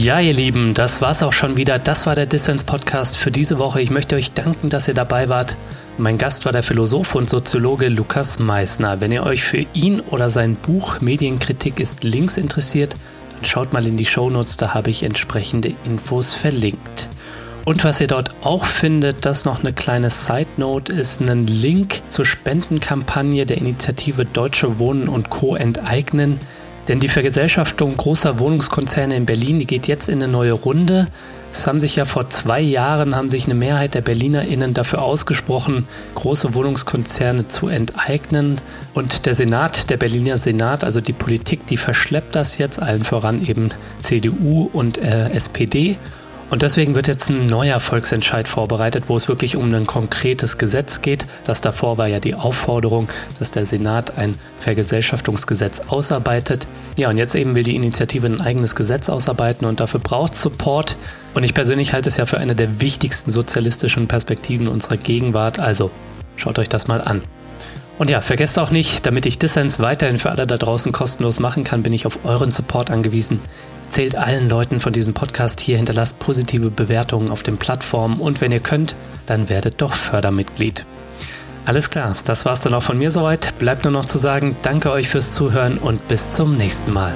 Ja, ihr Lieben, das war's auch schon wieder. Das war der Dissens Podcast für diese Woche. Ich möchte euch danken, dass ihr dabei wart. Mein Gast war der Philosoph und Soziologe Lukas Meissner. Wenn ihr euch für ihn oder sein Buch Medienkritik ist links interessiert, dann schaut mal in die Shownotes, da habe ich entsprechende Infos verlinkt. Und was ihr dort auch findet, das noch eine kleine Side Note, ist ein Link zur Spendenkampagne der Initiative Deutsche Wohnen und Co. enteignen. Denn die Vergesellschaftung großer Wohnungskonzerne in Berlin, die geht jetzt in eine neue Runde. Es haben sich ja vor zwei Jahren haben sich eine Mehrheit der BerlinerInnen dafür ausgesprochen, große Wohnungskonzerne zu enteignen. Und der Senat, der Berliner Senat, also die Politik, die verschleppt das jetzt allen voran eben CDU und äh, SPD. Und deswegen wird jetzt ein neuer Volksentscheid vorbereitet, wo es wirklich um ein konkretes Gesetz geht. Das davor war ja die Aufforderung, dass der Senat ein Vergesellschaftungsgesetz ausarbeitet. Ja, und jetzt eben will die Initiative ein eigenes Gesetz ausarbeiten und dafür braucht Support. Und ich persönlich halte es ja für eine der wichtigsten sozialistischen Perspektiven unserer Gegenwart. Also schaut euch das mal an. Und ja, vergesst auch nicht, damit ich Dissens weiterhin für alle da draußen kostenlos machen kann, bin ich auf euren Support angewiesen. Zählt allen Leuten von diesem Podcast hier, hinterlasst positive Bewertungen auf den Plattformen und wenn ihr könnt, dann werdet doch Fördermitglied. Alles klar, das war's dann auch von mir soweit. Bleibt nur noch zu sagen, danke euch fürs Zuhören und bis zum nächsten Mal.